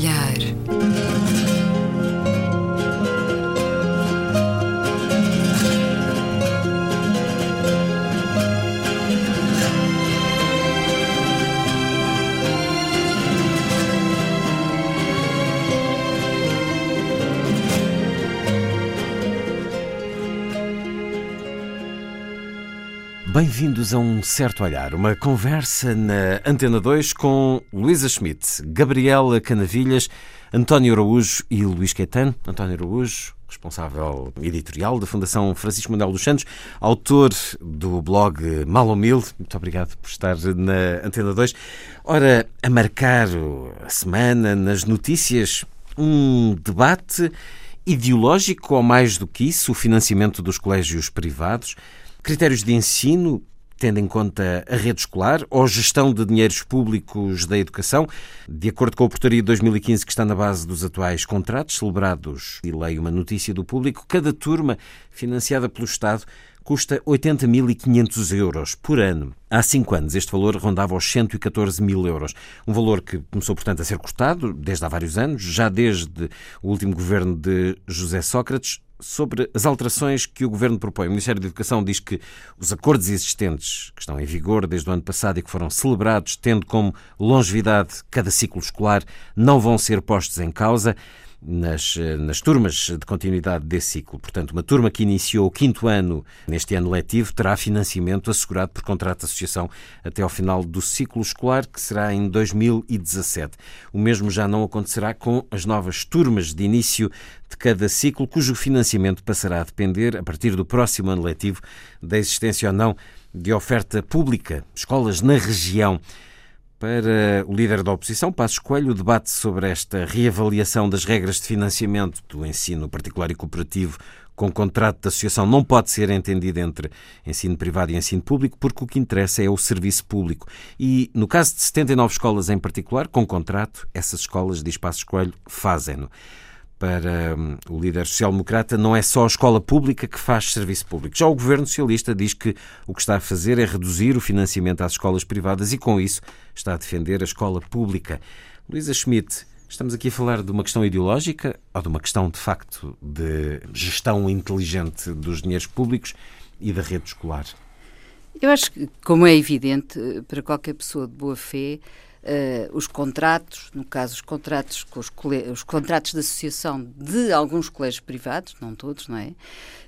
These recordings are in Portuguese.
olhar. Bem-vindos a um certo olhar, uma conversa na Antena 2 com Luísa Schmidt, Gabriela Canavilhas, António Araújo e Luís Caetano. António Araújo, responsável editorial da Fundação Francisco Manuel dos Santos, autor do blog Mal Muito obrigado por estar na Antena 2. Ora, a marcar a semana nas notícias, um debate ideológico ou mais do que isso, o financiamento dos colégios privados. Critérios de ensino, tendo em conta a rede escolar ou gestão de dinheiros públicos da educação, de acordo com a portaria de 2015 que está na base dos atuais contratos celebrados, e leio uma notícia do público, cada turma financiada pelo Estado custa 80.500 euros por ano. Há cinco anos este valor rondava os 114 mil euros. Um valor que começou, portanto, a ser cortado desde há vários anos, já desde o último governo de José Sócrates, sobre as alterações que o Governo propõe. O Ministério da Educação diz que os acordos existentes, que estão em vigor desde o ano passado e que foram celebrados, tendo como longevidade cada ciclo escolar, não vão ser postos em causa nas, nas turmas de continuidade desse ciclo. Portanto, uma turma que iniciou o quinto ano neste ano letivo terá financiamento assegurado por contrato de associação até ao final do ciclo escolar, que será em 2017. O mesmo já não acontecerá com as novas turmas de início de cada ciclo, cujo financiamento passará a depender, a partir do próximo ano letivo, da existência ou não de oferta pública, escolas na região. Para o líder da oposição, Passos Coelho, o debate sobre esta reavaliação das regras de financiamento do ensino particular e cooperativo com contrato de associação não pode ser entendido entre ensino privado e ensino público, porque o que interessa é o serviço público. E, no caso de 79 escolas em particular, com contrato, essas escolas, diz Passos Coelho, fazem-no para hum, o líder social-democrata, não é só a escola pública que faz serviço público. Já o governo socialista diz que o que está a fazer é reduzir o financiamento às escolas privadas e, com isso, está a defender a escola pública. Luísa Schmidt, estamos aqui a falar de uma questão ideológica ou de uma questão, de facto, de gestão inteligente dos dinheiros públicos e da rede escolar? Eu acho que, como é evidente para qualquer pessoa de boa fé, Uh, os contratos, no caso os contratos com os, os, contratos de associação de alguns colégios privados, não todos, não é?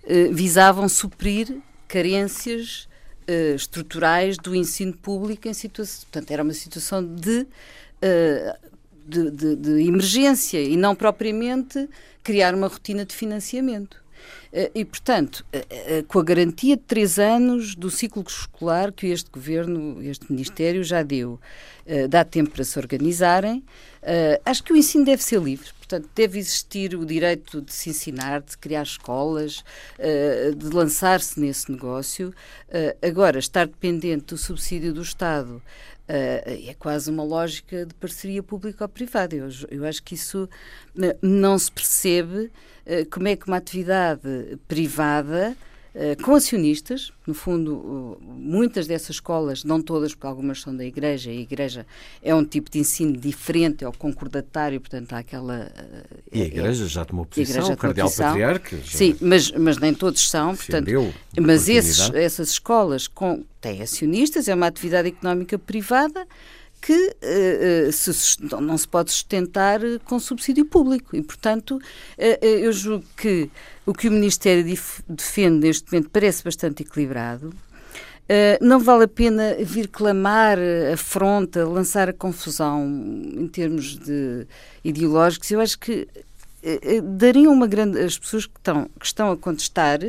Uh, visavam suprir carências uh, estruturais do ensino público em situação, portanto era uma situação de, de, de, de emergência e não propriamente criar uma rotina de financiamento. Eh, e, portanto, eh, eh, com a garantia de três anos do ciclo escolar que este governo, este Ministério já deu, dá tempo para se organizarem. Acho que o ensino deve ser livre. Portanto, deve existir o direito de se ensinar, de criar escolas, de lançar-se nesse negócio. Agora, estar dependente do subsídio do Estado é quase uma lógica de parceria público-privada. Eu, eu acho que isso não se percebe eh, como é que uma atividade privada eh, com acionistas, no fundo, muitas dessas escolas, não todas, porque algumas são da Igreja, e a Igreja é um tipo de ensino diferente, é o concordatário, portanto há aquela... Eh, e a Igreja é, já tomou posição, o Cardeal Patriarca... Sim, mas, mas nem todos são, portanto... Mas esses, essas escolas com, têm acionistas, é uma atividade económica privada, que uh, se, não se pode sustentar eh, com subsídio público. E, portanto, uh, eu julgo que o que o Ministério defende neste momento parece bastante equilibrado. Uh, não vale a pena vir clamar afronta, lançar a confusão em termos de ideológicos. Eu acho que dariam uma grande. As pessoas que estão, que estão a contestar,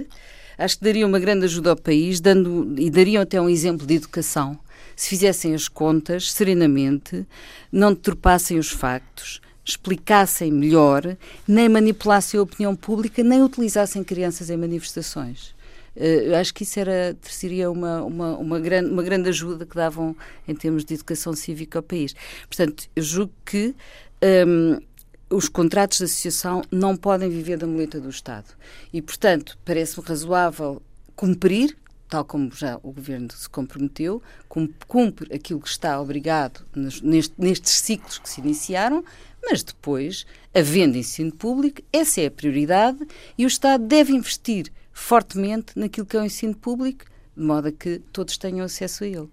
acho que dariam uma grande ajuda ao país dando, e dariam até um exemplo de educação se fizessem as contas serenamente, não deturpassem os factos, explicassem melhor, nem manipulassem a opinião pública, nem utilizassem crianças em manifestações. Uh, acho que isso era, seria uma, uma, uma, grande, uma grande ajuda que davam em termos de educação cívica ao país. Portanto, eu julgo que um, os contratos de associação não podem viver da muleta do Estado. E, portanto, parece-me razoável cumprir tal como já o Governo se comprometeu, cumpre aquilo que está obrigado neste, nestes ciclos que se iniciaram, mas depois, havendo ensino público, essa é a prioridade e o Estado deve investir fortemente naquilo que é o ensino público, de modo a que todos tenham acesso a ele.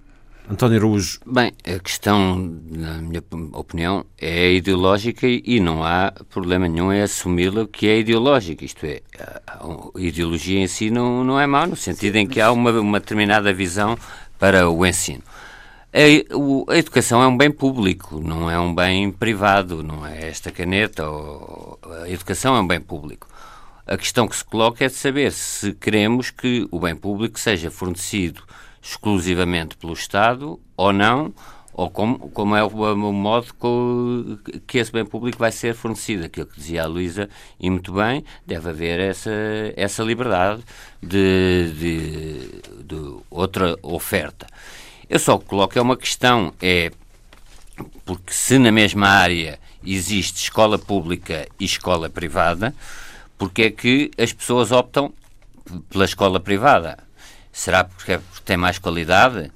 António Araújo. Bem, a questão, na minha opinião, é ideológica e não há problema nenhum em assumi-la que é ideológica. Isto é, a ideologia em si não, não é má, no sentido em que há uma, uma determinada visão para o ensino. A, educação é um bem público, não é um bem privado, não é esta caneta. Ou, a educação é um bem público. A questão que se coloca é de saber se queremos que o bem público seja fornecido exclusivamente pelo Estado ou não, ou como, como é o, o modo com, que esse bem público vai ser fornecido. Aquilo que dizia a Luísa, e muito bem, deve haver essa, essa liberdade de, de, de outra oferta. Eu só coloco é uma questão, é porque se na mesma área existe escola pública e escola privada, porque é que as pessoas optam pela escola privada? Será porque, é porque tem mais qualidade?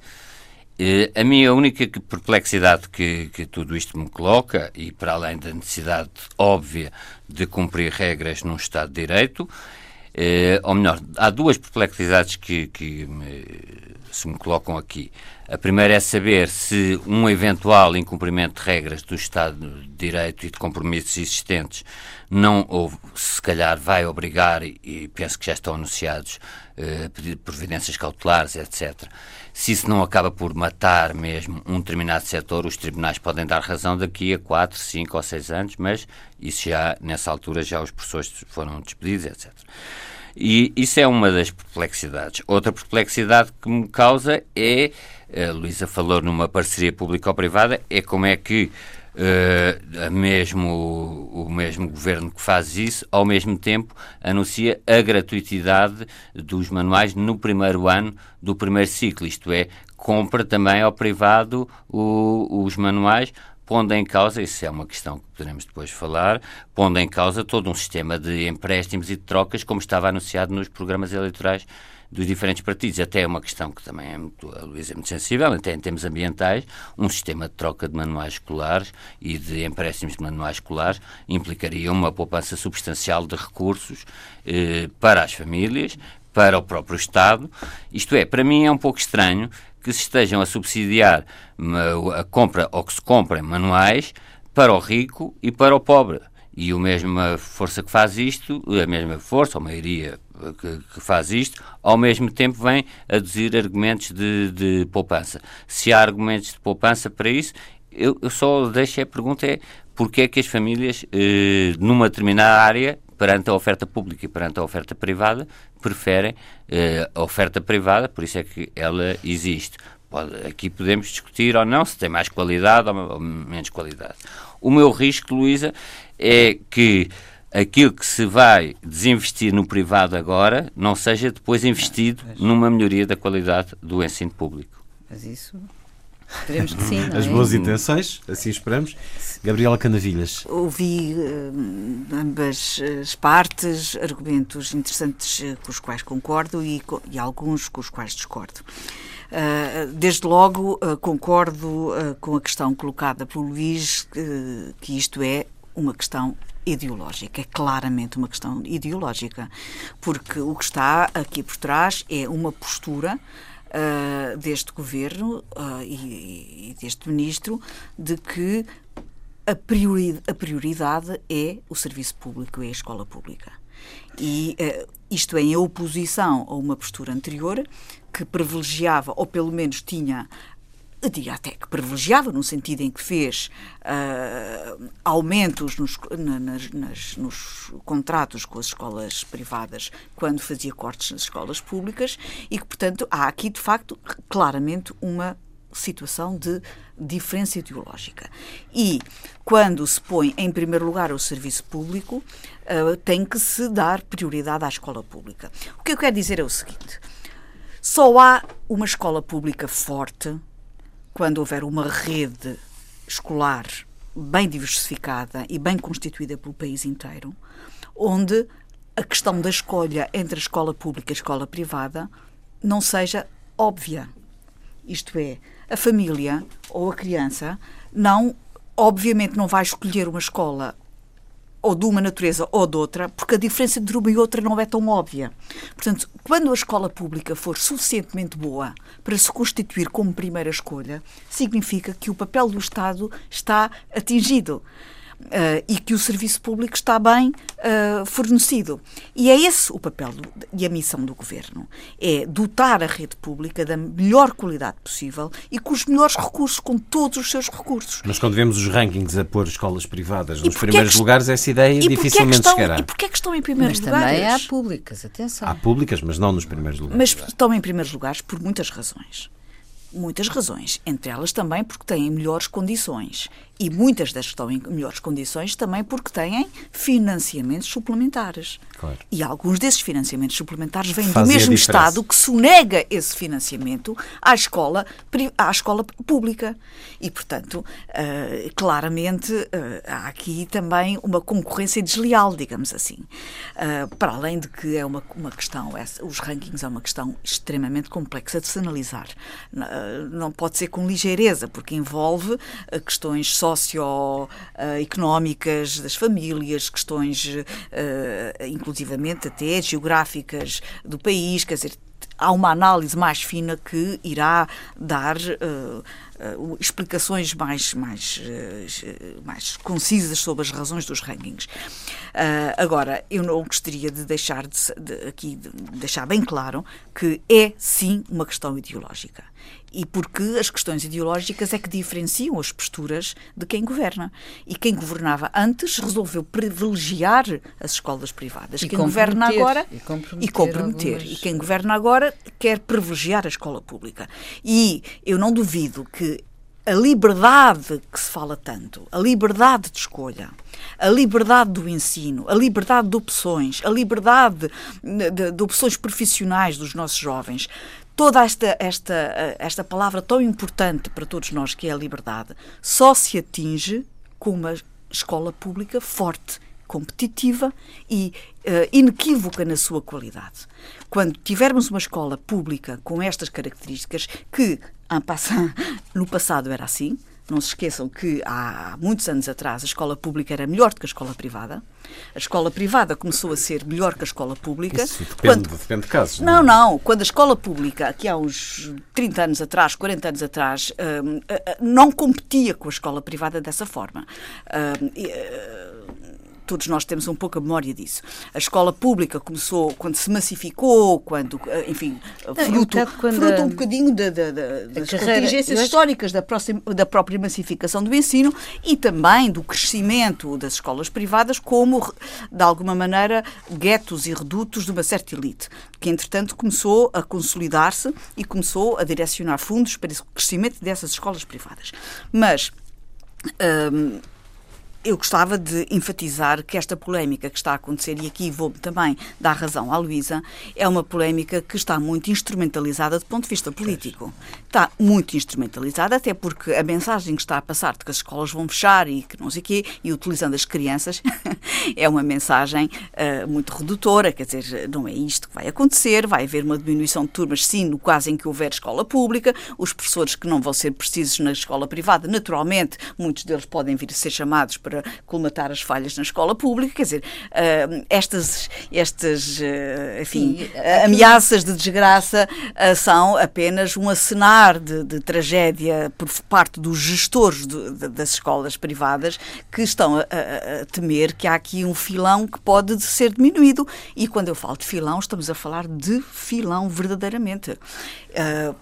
Uh, a minha única perplexidade que, que, tudo isto me coloca, e para além da necessidade óbvia de cumprir regras num Estado de Direito, uh, ou melhor, há duas perplexidades que, que me, se me colocam aqui. A primeira é saber se um eventual incumprimento de regras do Estado de Direito e de compromissos existentes não, ou se calhar vai obrigar, e, penso que já estão anunciados, eh, pedir providências cautelares, etc. Se isso não acaba por matar mesmo um determinado setor, os tribunais podem dar razão daqui a 4, 5 ou 6 anos, mas isso já, nessa altura, já os professores foram despedidos, etc. E isso é uma das perplexidades. Outra perplexidade que me causa é, a Luísa falou numa parceria público-privada, é como é que uh, mesmo, o mesmo governo que faz isso, ao mesmo tempo, anuncia a gratuitidade dos manuais no primeiro ano do primeiro ciclo, isto é, compra também ao privado o, os manuais, pondo em causa, isso é uma questão que poderemos depois falar, pondo em causa todo um sistema de empréstimos e de trocas, como estava anunciado nos programas eleitorais dos diferentes partidos. Até é uma questão que também é muito, a Luísa é muito sensível, até em termos ambientais, um sistema de troca de manuais escolares e de empréstimos de manuais escolares implicaria uma poupança substancial de recursos eh, para as famílias, para o próprio Estado. Isto é, para mim é um pouco estranho que se estejam a subsidiar a compra ou que se comprem manuais para o rico e para o pobre. E a mesma força que faz isto, a mesma força, ou maioria que, que, faz isto, ao mesmo tempo vem aduzir argumentos de, de poupança. Se há argumentos de poupança para isso, eu, eu só deixo a pergunta é porque é que as famílias, eh, numa determinada área, perante a oferta pública e perante a oferta privada, preferem eh, a oferta privada, por isso é que ela existe. Pode, aqui podemos discutir ou não se tem mais qualidade ou, ou menos qualidade. O meu risco, Luísa, é que aquilo que se vai desinvestir no privado agora não seja depois investido numa melhoria da qualidade do ensino público. Mas isso Esperemos que sim. As é? boas intenções, assim esperamos. Gabriela Canavilhas. Ouvi uh, ambas as partes, argumentos interessantes uh, com os quais concordo e, e, alguns com os quais discordo. Uh, desde logo, concordo com a questão colocada pelo Luís, que isto é uma questão ideológica, é claramente uma questão ideológica, porque o que está aqui por trás é uma postura uh, deste governo uh, e, e, deste ministro de que a prioridade, a prioridade, é o serviço público, é a escola pública. E uh, isto é em oposição a uma postura anterior que privilegiava, ou pelo menos tinha eu diria até que privilegiava, no sentido em que fez uh, aumentos nos, na, nas, nas, nos contratos com as escolas privadas quando fazia cortes nas escolas públicas e que, portanto, há aqui, de facto, claramente uma situação de diferença ideológica. E quando se põe em primeiro lugar o serviço público, uh, tem que se dar prioridade à escola pública. O que eu quero dizer é o seguinte: só há uma escola pública forte quando houver uma rede escolar bem diversificada e bem constituída pelo país inteiro, onde a questão da escolha entre a escola pública e a escola privada não seja óbvia. Isto é, a família ou a criança não, obviamente, não vai escolher uma escola ou de uma natureza ou de outra, porque a diferença entre uma e outra não é tão óbvia. Portanto, quando a escola pública for suficientemente boa para se constituir como primeira escolha, significa que o papel do Estado está atingido. Uh, e que o serviço público está bem uh, fornecido. E é esse o papel do, e a missão do governo: é dotar a rede pública da melhor qualidade possível e com os melhores recursos, com todos os seus recursos. Mas quando vemos os rankings a pôr escolas privadas nos primeiros é que, lugares, essa ideia dificilmente estão, chegará. E porquê é que estão em primeiros mas lugares? Também há públicas, atenção. Há públicas, mas não nos primeiros lugares. Mas estão em primeiros lugares por muitas razões muitas razões, entre elas também porque têm melhores condições. E muitas das que estão em melhores condições também porque têm financiamentos suplementares. Claro. E alguns desses financiamentos suplementares vêm do mesmo Estado que sonega esse financiamento à escola, à escola pública. E, portanto, uh, claramente uh, há aqui também uma concorrência desleal, digamos assim. Uh, para além de que é uma, uma questão, essa, os rankings é uma questão extremamente complexa de se analisar. não pode ser com ligeireza, porque envolve questões socioeconómicas das famílias, questões, uh, inclusivamente até geográficas do país, quer dizer, há uma análise mais fina que irá dar uh, uh, explicações mais, mais, uh, mais concisas sobre as razões dos rankings. agora, eu não gostaria de deixar de, de, aqui de deixar bem claro que é sim uma questão ideológica e porque as questões ideológicas é que diferenciam as posturas de quem governa. E quem governava antes resolveu privilegiar as escolas privadas. E quem governa agora e comprometer. E, comprometer. Algumas... e quem governa agora quer privilegiar a escola pública. E eu não duvido que a liberdade que se fala tanto, a liberdade de escolha, a liberdade do ensino, a liberdade de opções, a liberdade de, de opções profissionais dos nossos jovens, toda esta, esta, esta palavra tão importante para todos nós, que é a liberdade, só se atinge com uma escola pública forte, competitiva e uh, inequívoca na sua qualidade. Quando tivermos uma escola pública com estas características, que no passado era assim, não se esqueçam que há muitos anos atrás a escola pública era melhor do que a escola privada. A escola privada começou a ser melhor que a escola pública. Isso depende, quando... depende de casos. Não, não, não. Quando a escola pública, aqui há uns 30 anos atrás, 40 anos atrás, hum, não competia com a escola privada dessa forma. Todos nós temos um pouco a memória disso. A escola pública começou quando se massificou, quando, eh, enfim, fruto, um, fruto um bocadinho das carreira, contingências históricas da, próxima, da própria massificação do ensino e também do crescimento das escolas privadas como, de alguma maneira, guetos e redutos de uma certa elite, que entretanto começou a consolidar-se e começou a direcionar fundos para o crescimento dessas escolas privadas. Mas. Hum, eu gostava de enfatizar que esta polémica que está a acontecer, e aqui vou também dar razão à Luísa, é uma polémica que está muito instrumentalizada do ponto de vista político. Está muito instrumentalizada, até porque a mensagem que está a passar de que as escolas vão fechar e que não sei o quê, e utilizando as crianças, é uma mensagem uh, muito redutora, quer dizer, não é isto que vai acontecer, vai haver uma diminuição de turmas, sim, no caso em que houver escola pública, os professores que não vão ser precisos na escola privada, naturalmente, muitos deles podem vir a ser chamados para para colmatar as falhas na escola pública. Quer dizer, uh, estas, estas uh, enfim, Sim, ameaças de desgraça uh, são apenas um acenar de, de, tragédia por parte dos gestores de, de, das escolas privadas que estão a, a, a, temer que há aqui um filão que pode ser diminuído. E quando eu falo de filão, estamos a falar de filão verdadeiramente.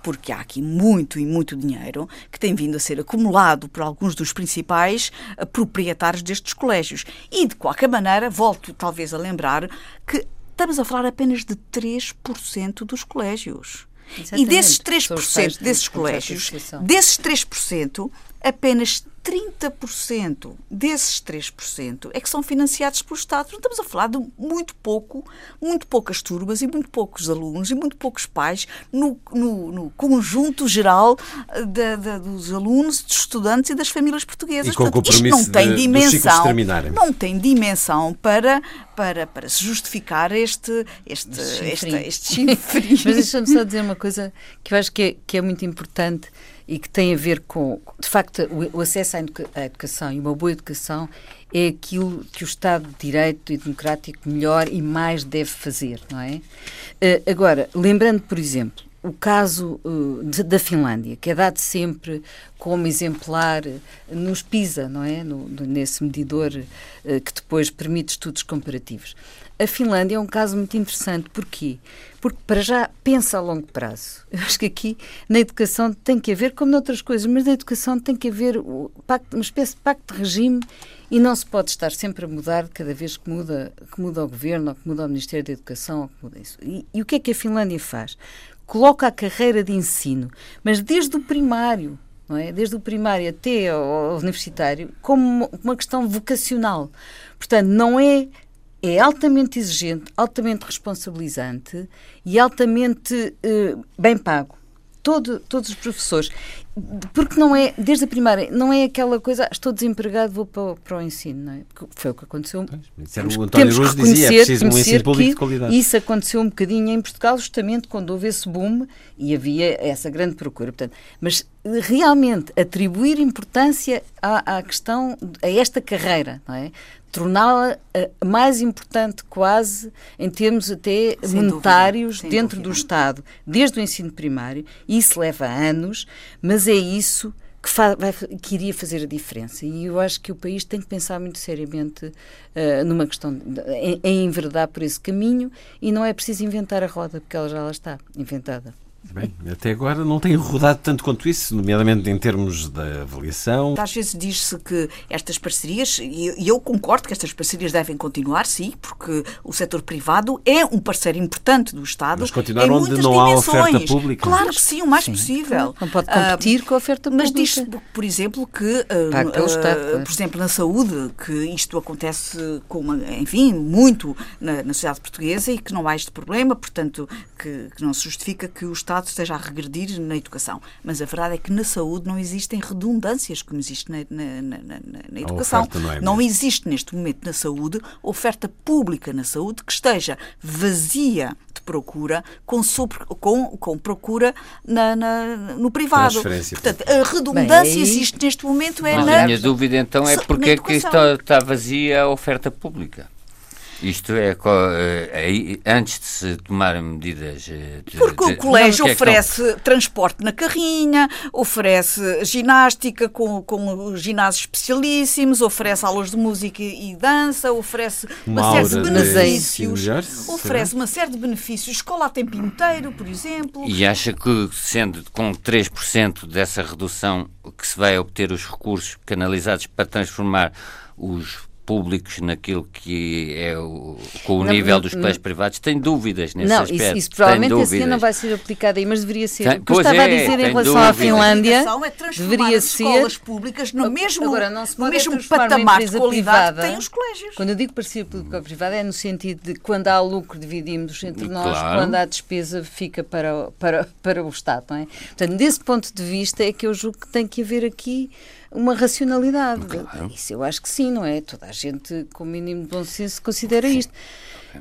porque há aqui muito e muito dinheiro que tem vindo a ser acumulado por alguns dos principais proprietários destes colégios. E, de qualquer maneira, volto talvez a lembrar que estamos a falar apenas de 3% dos colégios. Exatamente. E desses 3% desses colégios, desses 3%, apenas 30% desses 3% é que são financiados pelo Estado. Estamos a falar de muito pouco, muito poucas turmas e muito poucos alunos e muito poucos pais no, no, no conjunto geral eh, de, de, dos alunos, dos estudantes e das famílias portuguesas. E com Portanto, isto não tem de, dimensão, não tem dimensão para, para, para se justificar este, este, este, este chinfrim. Mas deixa-me só dizer uma coisa que eu acho que é, que é muito importante e que tem a ver com, de facto, o, acesso à educação e uma boa educação é aquilo que o Estado de Direito e Democrático melhor e mais deve fazer, não é? Uh, agora, lembrando, por exemplo, o caso de, da Finlândia, que é dado sempre como exemplar nos PISA, não é? Nesse medidor que depois permite estudos comparativos. A Finlândia é um caso muito interessante. Porquê? Porque, para já, pensa a longo prazo. Eu acho que aqui, na educação, tem que haver, como noutras coisas, mas na educação tem que haver pacto, uma espécie de pacto de regime e não se pode estar sempre a mudar cada vez que muda, que muda o governo, ou que muda o Ministério da Educação, ou que muda isso. E, e o que é que a Finlândia faz? Coloca a carreira de ensino, mas desde o primário, é? desde o primário até ao universitário, como uma questão vocacional. Portanto, não é é altamente exigente, altamente responsabilizante e altamente uh, bem pago. Todo, todos os professores. Porque não é, desde a primária, não é aquela coisa, estou desempregado, vou para, para o ensino, não é? Porque foi o que aconteceu. Temos, o António Ruz dizia, é preciso um ensino público de qualidade. Isso aconteceu um bocadinho em Portugal, justamente quando houve esse boom e havia essa grande procura. Portanto, mas realmente atribuir importância à, à questão, a esta carreira, não é? torná-la uh, mais importante quase em termos até sem monetários dúvida, dentro dúvida. do Estado, desde o ensino primário. Isso leva anos, mas é isso que, vai, que, iria fazer a diferença. E eu acho que o país tem que pensar muito seriamente uh, numa questão, de, em, em enverdar por esse caminho e não é preciso inventar a roda, porque ela já lá está inventada. Bem, até agora não tem rodado tanto quanto isso, nomeadamente em termos da avaliação. Às vezes diz-se que estas parcerias, e eu concordo que estas parcerias devem continuar, sim, porque o setor privado é um parceiro importante do Estado. Mas continuar onde não dimensões. há oferta pública. Claro que sim, o mais sim. possível. Não pode competir uh, com a oferta pública. Mas diz-se, por exemplo, que, uh, uh, por exemplo, na saúde, que isto acontece, com uma, enfim, muito na, na sociedade portuguesa e que não há este problema, portanto, que, que não se justifica que o Estado Estado esteja a regredir na educação. Mas a verdade é que na saúde não existem redundâncias como existe na, na, na, na educação. Não, é não existe neste momento na saúde oferta pública na saúde que esteja vazia de procura com, sobre, com, com procura na, na, no privado. Portanto, a redundância Bem, existe neste momento é Mas na. A minha dúvida então é porque é que está, está vazia a oferta pública. Isto é, é, antes de se tomar medidas. Eh, de, Porque o colégio é oferece é transporte na carrinha, oferece ginástica com, com ginásios especialíssimos, oferece aulas de música e dança, oferece uma, uma série de benefícios. De oferece uma série de benefícios. Escola a tempo inteiro, por exemplo. E acha que, sendo com 3% dessa redução, que se vai obter os recursos canalizados para transformar os públicos naquilo que é o, com o não, nível dos colégios privados, tem dúvidas nesse não, aspecto. Isso, isso provavelmente esse não vai ser aplicado aí, mas deveria ser. Tem, o que eu estava é, a dizer em relação dúvidas. à Finlândia é deveria ser. escolas públicas no mesmo, Agora, não se no mesmo patamar de qualidade privada, que têm os colégios. Quando eu digo parceria público-privada é no sentido de quando há lucro dividimos entre nós, claro. quando há despesa fica para, para, para o Estado, não é? Portanto, desse ponto de vista é que eu julgo que tem que haver aqui uma racionalidade. Claro. Isso eu acho que sim, não é? Toda a gente, com o mínimo de bom senso, considera isto.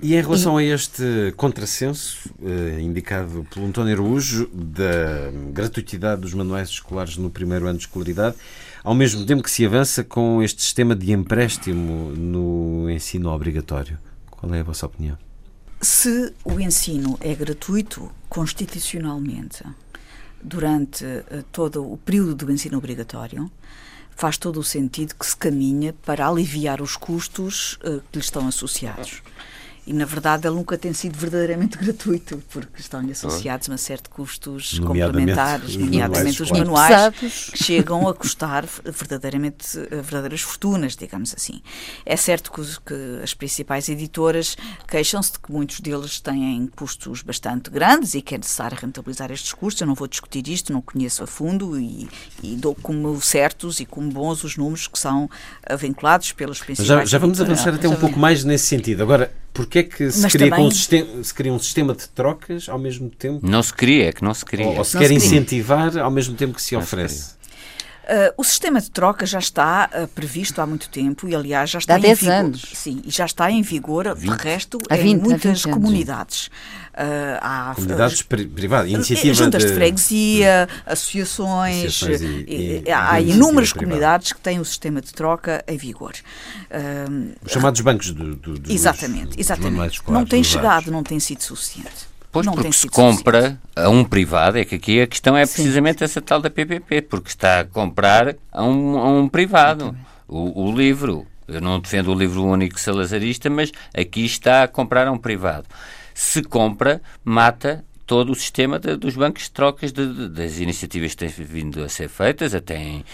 E em relação e... a este contrassenso eh, indicado pelo António Araújo da gratuitidade dos manuais escolares no primeiro ano de escolaridade, ao mesmo tempo que se avança com este sistema de empréstimo no ensino obrigatório. Qual é a vossa opinião? Se o ensino é gratuito constitucionalmente durante uh, todo o período do ensino obrigatório, faz todo o sentido que se caminha para aliviar os custos uh, que lhe estão associados. E na verdade ele nunca tem sido verdadeiramente gratuito, porque estão-lhe associados uma série de custos Nomeadamente complementares, os nomeadamente os manuais, que chegam a custar verdadeiramente eh, verdadeiras fortunas, digamos assim. É certo que, as principais editoras queixam-se de que muitos deles têm custos bastante grandes e que é necessário rentabilizar estes custos. Eu não vou discutir isto, não conheço a fundo e, e dou como certos e como bons os números que são vinculados pelos Mas principais Já, já vamos avançar até um pouco mais nesse sentido. Agora, porquê é que se cria, também- um sistema, se cria um sistema de trocas ao mesmo tempo? Não se queria, é que não se queria. Ou, ou se Não quer se cria. incentivar ao mesmo tempo que se Não se oferece? Uh, o sistema de troca já está uh, previsto há muito tempo e, aliás, já está Há em 10 vigor. anos. Sim, e já está em vigor, de resto, Há em 20, há muitas 20 comunidades. Uh, há Comunidades pri- privadas, iniciativa juntas de, de freguesia, associações, Associações e- e- e- e- há inúmeras comunidades que têm o sistema de troca em vigor. Os chamados bancos do, do, dos exatamente, dos exatamente. Não tem chegado, não tem sido suficiente. Pois, não porque se compra a um privado, é que aqui a questão é precisamente essa tal da PPP, porque está a comprar a um, a um privado o, o livro. Eu não defendo o livro único salazarista, mas aqui está a comprar a um privado. Se compra, mata todo o sistema de- dos bancos de trocas de- de- das iniciativas que têm vindo a ser feitas, até em,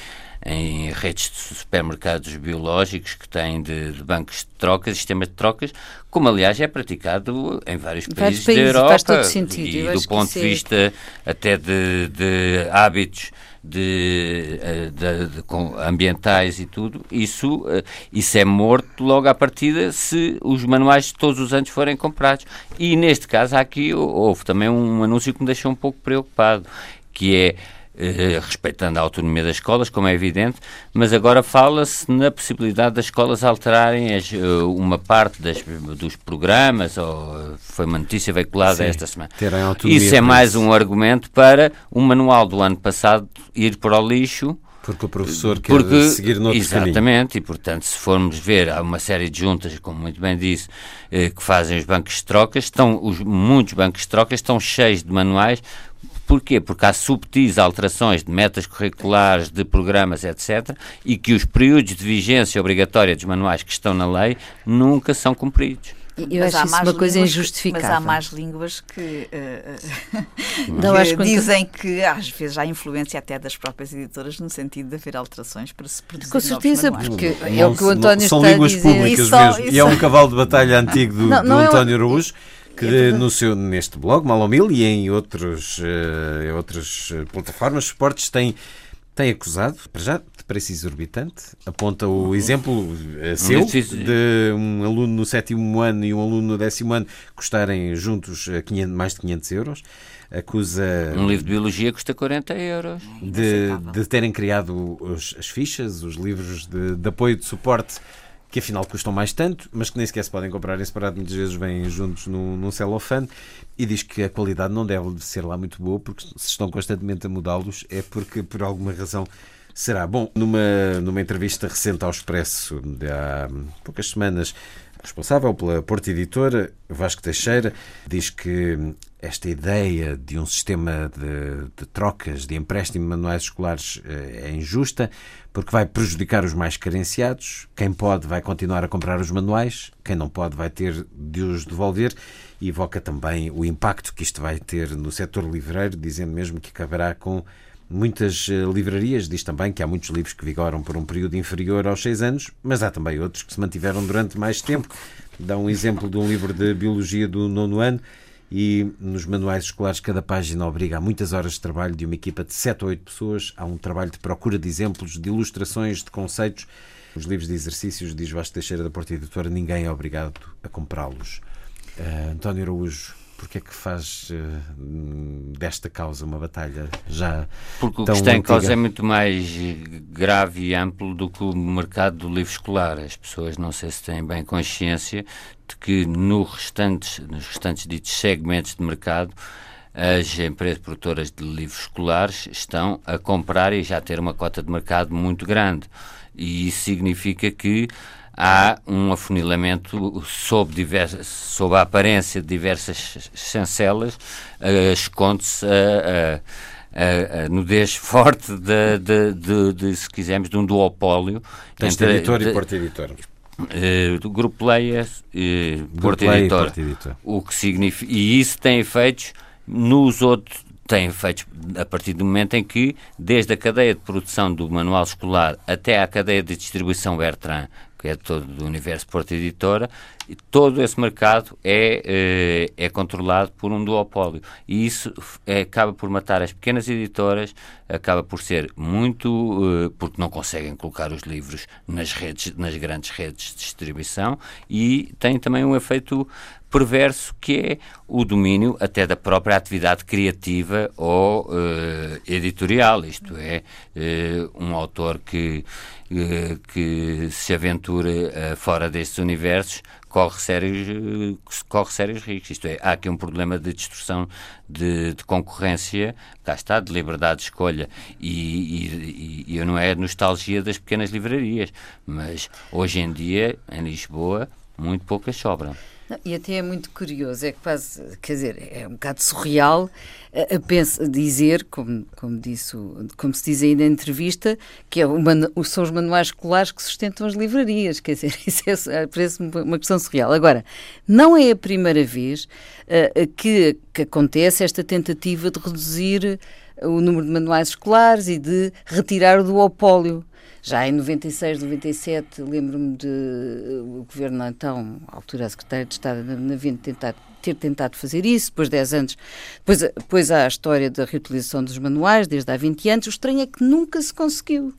em redes de supermercados biológicos que têm de, de bancos de trocas, sistemas de trocas, como aliás é praticado em vários países, vários países, da Europa faz sentido. e do ponto de vista até de, de hábitos de, eh, de- de- ambientais e tudo, isso, eh, isso é morto logo à partida se os manuais todos os anos forem comprados. E neste caso aqui houve também um anúncio que me deixou um pouco preocupado, que é eh, respeitando a autonomia das escolas, como é evidente, mas agora fala-se na possibilidade das escolas alterarem as, eh, uma parte das- dos programas, ou eh, foi uma notícia veiculada Sim, esta semana. Isso é mais isso. um argumento para o manual do ano passado ir para o lixo. Porque o professor quer Porque, seguir noutro caminho. exatamente, e portanto, se formos ver, há uma série de juntas, como muito bem disse, eh, que fazem os bancos de trocas, estão, os, muitos bancos de trocas estão cheios de manuais. Porquê? Porque há subtis alterações de metas curriculares, de programas, etc., e que os períodos de vigência obrigatória dos manuais que estão na lei nunca são cumpridos. Eu Mas há acho isso uma coisa línguas que- injustificável. Mas há mais línguas que, Não, que dizem que às vezes há influência até das próprias editoras no sentido de haver alterações para se produzir Com certeza, porque Não, é o que o não- António são está a línguas dizer. públicas Isso só- mesmo. E isso é um só- cavalo de batalha antigo do, Não, do não é um- António Araújo, que no seu, neste blog, Malomil, e em outros, eh, outras eh, plataformas, suportes, tem, tem acusado, para já, de preço exorbitante. Aponta o exemplo eh, seu, de um aluno no sétimo ano e um aluno no décimo ano custarem juntos eh, 500 mais de 500 euros. Acusa Um livro de biologia custa 40 euros. de, de terem criado os- as fichas, os livros de, de apoio de suporte, que afinal custam mais tanto, mas que nem sequer se podem comprar em separado, muitas vezes vêm juntos num, num celofane, e diz que a qualidade não deve ser lá muito boa, porque se estão constantemente a mudá-los é porque por alguma razão será. Bom, numa, numa entrevista recente ao Expresso, de há poucas semanas, responsável pela Porta Editora, Vasco Teixeira, diz que esta ideia de um sistema de, de trocas, de empréstimo de manuais escolares eh, é injusta, porque vai prejudicar os mais carenciados. Quem pode vai continuar a comprar os manuais, quem não pode vai ter de os devolver. E evoca também o impacto que isto vai ter no setor livreiro, dizendo mesmo que acabará com muitas eh, livrarias. Diz também que há muitos livros que vigoram por um período inferior aos seis anos, mas há também outros que se mantiveram durante mais tempo. Dá um exemplo de um livro de biologia do nono ano e nos manuais escolares cada página obriga a muitas horas de trabalho de uma equipa de 7 ou 8 pessoas. Há um trabalho de procura de exemplos, de ilustrações, de conceitos. Os livros de exercícios, diz Vasco Teixeira da Porta Editora, ninguém é obrigado a comprá-los. Eh, António Araújo, porquê é que faz eh, desta causa uma batalha já Porque o que está em causa é muito mais eh, grave e amplo do que o mercado do livro escolar. As pessoas não sei se têm bem consciência de que no restantes, nos restantes ditos segmentos de mercado as empresas produtoras de livros escolares estão a comprar e já ter uma cota de mercado muito grande. E isso significa que há um afunilamento sob, diversas, sob a aparência de diversas chancelas, uh, esconde-se a, a, a, a nudez forte de, de, de, de, se quisermos, de um duopólio Teste editor e porta editor. Uh, do grupo Leia, uh, Porta Editora, o que significa e isso tem efeitos nos outros tem efeitos a partir do momento em que, desde a cadeia de produção do manual escolar até à cadeia de distribuição Bertrand, que é todo do universo Porta Editora, todo esse mercado é, é, é controlado por um duopólio. E isso é, acaba por matar as pequenas editoras, acaba por ser muito. Uh, porque não conseguem colocar os livros nas, redes, nas grandes redes de distribuição e tem também um efeito perverso que é o domínio até da própria atividade criativa ou uh, editorial, isto é, uh, um autor que, uh, que se aventura fora destes universos corre sérios, corre sérios riscos. Isto é, há aqui um problema de destrução de, de concorrência, cá está, de liberdade de escolha. E, e, e não é nostalgia das pequenas livrarias, mas hoje em dia, em Lisboa, muito poucas sobram. E até é muito curioso, é quase, quer dizer, é um bocado surreal a, eh, a pensa, dizer, como, como, disse, como se diz aí na entrevista, que é são os manuais escolares que sustentam as livrarias, quer dizer, isso é, parece-me uma questão surreal. Agora, não é a primeira vez uh, que, que acontece esta tentativa de reduzir o número de manuais escolares e de retirar o duopólio. Já em 96, 97, lembro-me de o governo, então, à altura, a secretária de Estado, na tentar, ter tentado fazer isso, depois de 10 anos. Depois, depois há a história da reutilização dos manuais, desde há 20 anos. O estranho é que nunca se conseguiu.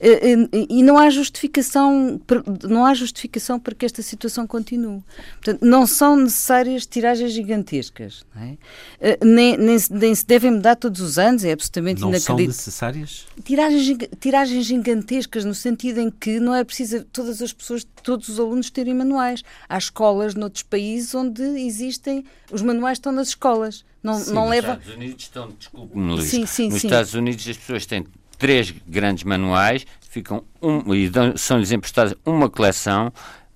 Eh, eh, e não há justificação não há justificação para que esta situação continue. Portanto, não são necessárias tiragens gigantescas, é? Eh, nem, nem, nem, se devem mudar todos os anos, é absolutamente não inacreditável. Não são necessárias? Tiragens, tiragens gigantescas no sentido em que não é preciso todas as pessoas, todos os alunos terem manuais. Há escolas noutros países onde existem, os manuais estão nas escolas. Não, sim, não nos leva... Estados Unidos estão, desculpe-me, sim, sim, nos sim. Estados Unidos as pessoas têm três grandes manuais, ficam um, e são-lhes emprestados uma coleção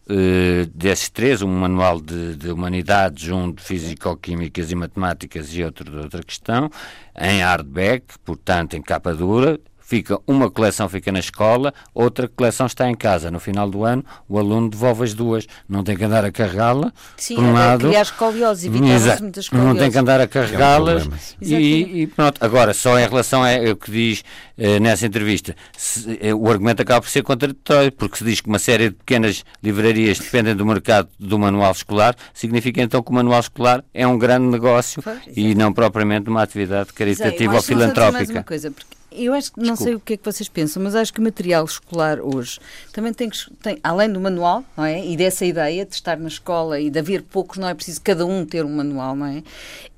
uh, desses três, um manual de, de humanidades, um de físico-químicas e matemáticas e outro de outra questão, em hardback, portanto em capa dura, fica uma coleção fica na escola, outra coleção está em casa. No final do ano, o aluno devolve as duas. Não tem que andar a carregá-la. Sim, por um lado, criar escoliose, evitar muitas. Não tem que andar a carregá-las. É um e, e, pronto. Agora, só em relação ao que diz eh, nessa entrevista, se, eh, o argumento acaba por ser contraditório, porque se diz que uma série de pequenas livrarias dependem do mercado do manual escolar, significa então que o manual escolar é um grande negócio pois, e não propriamente uma atividade caritativa ou filantrópica. Mais uma coisa, porque eu acho que não sei o que é que vocês pensam, mas acho que o material escolar hoje também tem que, tem, além do manual, não é? E dessa ideia de estar na escola e de haver poucos, não é preciso cada um ter um manual, não é?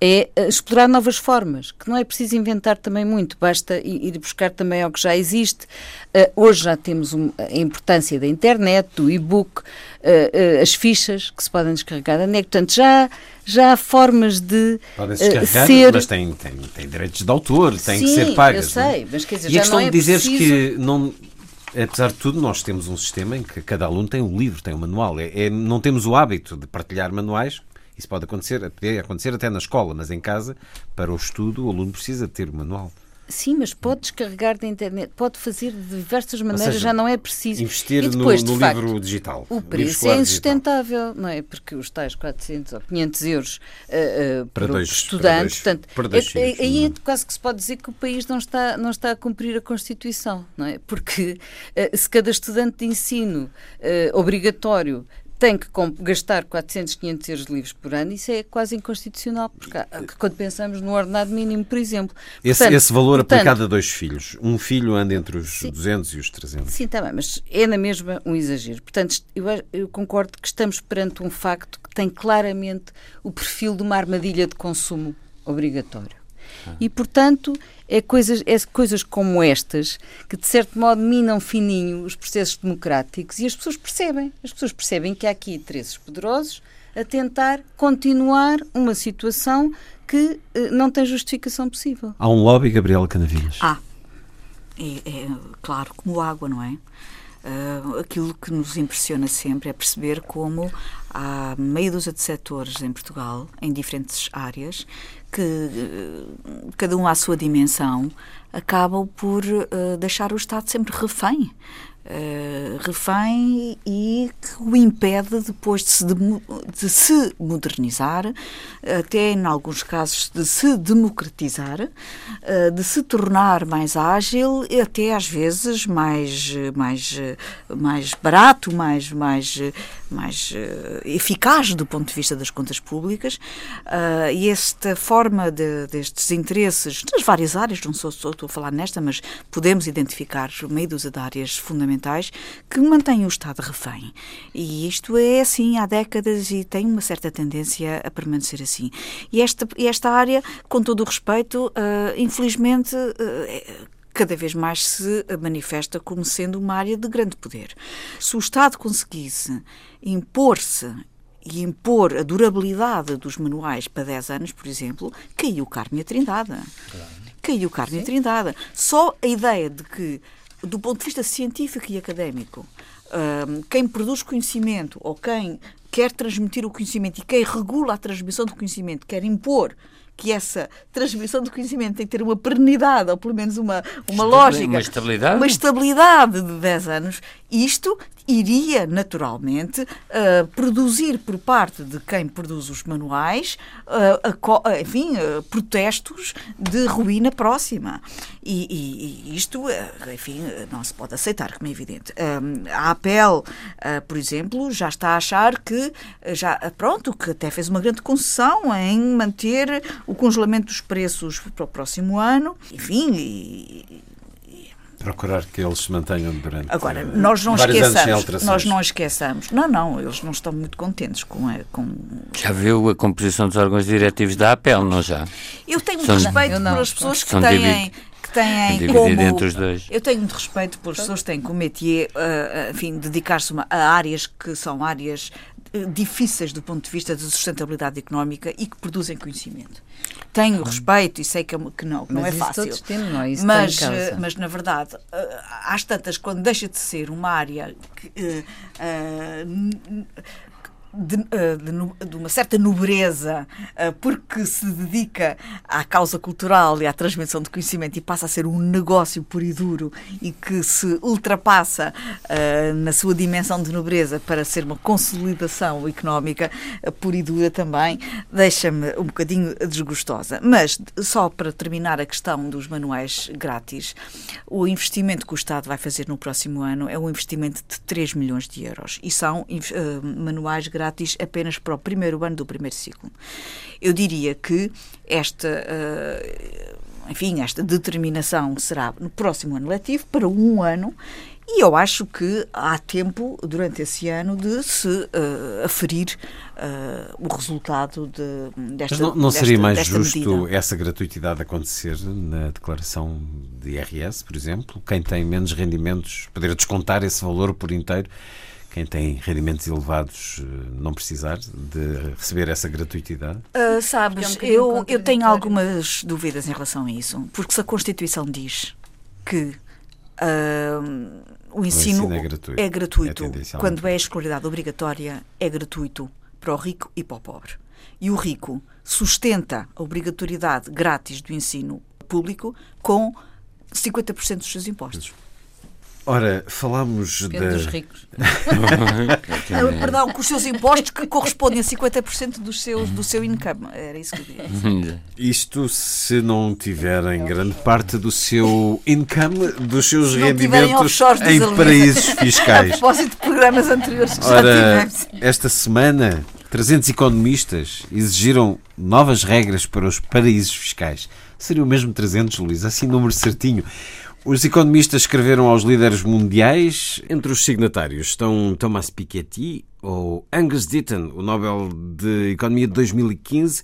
É uh, explorar novas formas, que não é preciso inventar também muito, basta ir, buscar também ao que já existe. Uh, hoje já temos um, a importância da internet, do e-book, uh, as fichas que se podem descarregar da NEC. Portanto, já, já há formas de Podem descarregar, ser... mas tem, tem, tem direitos de autor, têm que ser pagas. eu é? sei, mas quer dizer, e a questão não é de dizeres preciso... que não... Apesar de tudo, nós temos um sistema em que cada aluno tem um livro, tem um manual. É, é não temos o hábito de partilhar manuais, isso pode acontecer, pode acontecer até na escola, mas em casa, para o estudo, o aluno precisa ter o manual. Sim, mas pode descarregar da internet, pode fazer de diversas maneiras, seja, já não é preciso. Investir depois, no, no facto, livro digital. O preço é insustentável, digital. não é? Porque os tais 400 ou 500 euros uh, uh, para, dois, estudante, para dois, portanto, para dois é, aí é quase que se pode dizer que o país não está, não está a cumprir a Constituição, não é? Porque uh, se cada estudante de ensino obrigatório tem que gastar 400, 500 euros de livros por ano, isso é quase inconstitucional, porque quando pensamos no ordenado mínimo, por exemplo. Esse, portanto, esse valor portanto, aplicado a dois filhos, um filho anda entre os sim, 200 e os 300. Sim, está bem, mas é na mesma um exagero. Portanto, eu, eu concordo que estamos perante um facto que tem claramente o perfil de uma armadilha de consumo obrigatório. E, portanto, é coisas, é coisas como estas que, de certo modo, minam fininho os processos democráticos e as pessoas percebem. As pessoas percebem que há aqui interesses poderosos a tentar continuar uma situação que eh, não tem justificação possível. Há um lobby, Gabriela Canavilhas? Há. É, é claro, como água, não é? Uh, aquilo que nos impressiona sempre é perceber como há meia dúzia de setores em Portugal, em diferentes áreas, que cada um à sua dimensão, acabam por uh, deixar o Estado sempre refém. Uh, refém e que o impede depois de se, de, de se modernizar, até em alguns casos de se democratizar, uh, de se tornar mais ágil e até às vezes mais, mais, mais barato, mais, mais, mais uh, eficaz do ponto de vista das contas públicas. e esta forma de, destes interesses, nas várias áreas, não sou, só estou a falar nesta, mas podemos identificar meio dúzia de áreas fundamentais que mantêm o Estado refém. E isto é assim há décadas e tem uma certa tendência a permanecer assim. E esta, esta área, com todo o respeito, uh, infelizmente. Cada vez mais se manifesta como sendo uma área de grande poder. Se o Estado conseguisse impor-se e impor a durabilidade dos manuais para 10 anos, por exemplo, caiu Carme a Trindade. Claro. Caiu Carme a Trindade. Só a ideia de que do ponto de vista científico e académico, um, quem produz conhecimento ou quem quer transmitir o conhecimento e quem regula a transmissão do conhecimento, quer impor que essa transmissão do conhecimento tem que ter uma perenidade, ou pelo menos uma, uma lógica. Uma estabilidade? Uma estabilidade de 10 anos. Isto iria, naturalmente, uh, produzir por parte de quem produz os manuais, uh, a, enfim, uh, protestos de ruína próxima. E, e, e, isto, enfim, não se pode aceitar, como é evidente. a APEL, por exemplo, já está a achar que, já, pronto, que até fez uma grande concessão em manter o congelamento dos preços para o próximo ano, enfim, e, Procurar que eles se mantenham durante Agora, nós não esqueçamos, nós não esqueçamos. Não, não, eles não estão muito contentes com, a, com Já viu a composição dos órgãos diretivos da APEL, não já? Eu tenho muito respeito pelas pessoas que têm que têm como entre os dois. eu tenho muito respeito pelas pessoas que têm como métier, uh, enfim, dedicar-se a áreas que são áreas uh, difíceis do ponto de vista da sustentabilidade económica e que produzem conhecimento tenho respeito e sei que, que não, que não é fácil. Todos temos, não é? Isso mas, eh, mas, na verdade, eh, às tantas, quando deixa de ser uma área que, uh, uh, de, eh, de, de, uma certa nobreza, eh, porque se dedica à causa cultural e à transmissão de conhecimento e passa a ser um negócio puro e duro e que se ultrapassa uh, na sua dimensão de nobreza para ser uma consolidação económica pura e dura também, deixa-me um bocadinho desgostosa. Mas, só para terminar a questão dos manuais grátis, o investimento que o Estado vai fazer no próximo ano é um investimento de 3 milhões de euros e são uh, manuais grátis grátis apenas para o primeiro ano do primeiro ciclo. Eu diria que esta. Uh, enfim, esta determinação será no próximo ano letivo, para um ano, e eu acho que há tempo, durante esse ano, de se uh, aferir uh, o resultado de, desta Mas não, não desta, seria mais justo medida. essa gratuitidade acontecer na declaração de IRS, por exemplo? Quem tem menos rendimentos poder descontar esse valor por inteiro quem tem rendimentos elevados eh, não precisar de receber essa gratuitidade? Uh, sabes, é um eu, eu tenho algumas dúvidas em relação a isso, porque se a Constituição diz que uh, o, ensino o, ensino, é gratuito, é gratuito é quando é a escolaridade obrigatória, é gratuito para o rico e para o pobre. E o rico sustenta a obrigatoriedade grátis do ensino público com 50% dos seus impostos. Ora, falámos Depende da... dos ricos. Perdão, com os seus impostos que correspondem a 50% dos seus, do seu income. Era isso que eu dizia. Isto se não tiverem grande parte do seu income, dos seus rendimentos em paraísos fiscais. A propósito de programas anteriores que Ora, já tivemos. Esta semana, 300 economistas exigiram novas regras para os paraísos fiscais. Seriam mesmo 300, Luís? Assim, número certinho. Os economistas escreveram aos líderes mundiais. Entre os signatários estão Thomas Piketty ou Angus Deaton, o Nobel de Economia de 2015.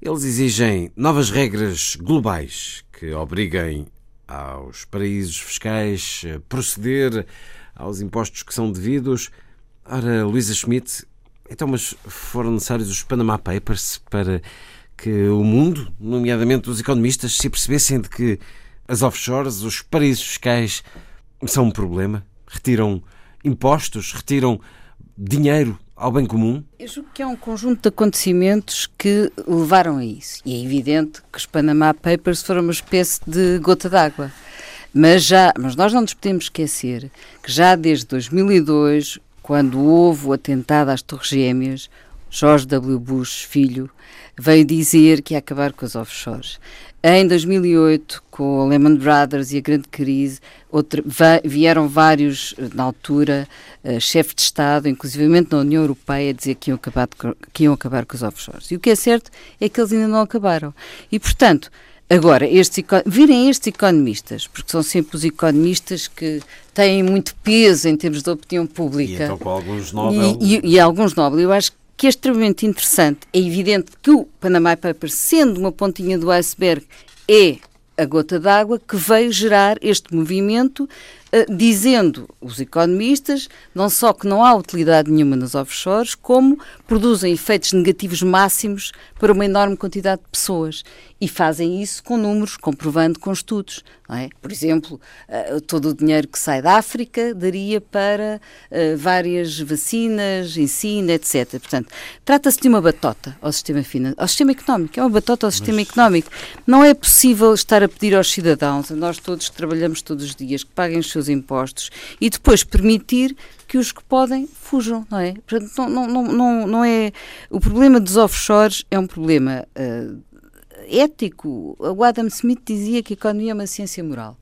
Eles exigem novas regras globais que obriguem aos paraísos fiscais a proceder aos impostos que são devidos. Ora, Luísa Schmidt, então, mas foram necessários os Panama Papers para que o mundo, nomeadamente os economistas, se percebessem de que as offshores, os paraísos fiscais, são um problema? Retiram impostos, retiram dinheiro ao bem comum? Eu julgo que é um conjunto de acontecimentos que levaram a isso. E é evidente que os Panama Papers foram uma espécie de gota d'água. Mas, já, mas nós não nos podemos esquecer que já desde 2002, quando houve o atentado às Torres Gêmeas, George W. Bush, filho, veio dizer que ia acabar com os offshores. Em 2008, com o Lehman Brothers e a grande crise, outra, vieram vários, na altura, uh, chefes de Estado, inclusivamente na União Europeia, a dizer que iam, acabar que iam acabar com os offshores. E o que é certo é que eles ainda não acabaram. E, portanto, Agora, estes, virem estes economistas, porque são sempre os economistas que têm muito peso em termos de opinião pública. E então com alguns Nobel. E, e, e alguns Nobel. Eu acho que é extremamente interessante. É evidente que o Panama Papers, sendo uma pontinha do iceberg, é a gota d'água que veio gerar este movimento, uh, dizendo os economistas não só que não há utilidade nenhuma nos offshores, como produzem efeitos negativos máximos para uma enorme quantidade de pessoas. E fazem isso com números, comprovando com estudos. É? Por exemplo, uh, todo o dinheiro que sai da África daria para uh, várias vacinas, ensino, etc. Portanto, trata-se de uma batota ao sistema, ao sistema económico. É uma batota ao sistema Mas... económico. Não é possível estar a pedir aos cidadãos, a nós todos que trabalhamos todos os dias, que paguem os seus impostos e depois permitir que os que podem fujam, não é? Portanto, não, não, não, não é. O problema dos offshores é um problema uh, ético. O Adam Smith dizia que a economia é uma ciência moral.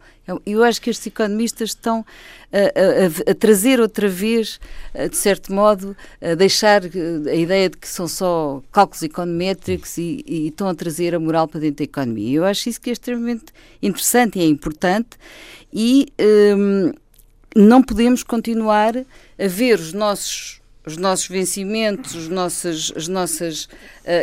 Eu acho que estes economistas estão a, a, a trazer outra vez, de certo modo, a deixar a ideia de que são só cálculos econométricos e, e estão a trazer a moral para dentro da economia. Eu acho isso que é extremamente interessante e é importante e hum, não podemos continuar a ver os nossos os nossos vencimentos, os as nossas uh,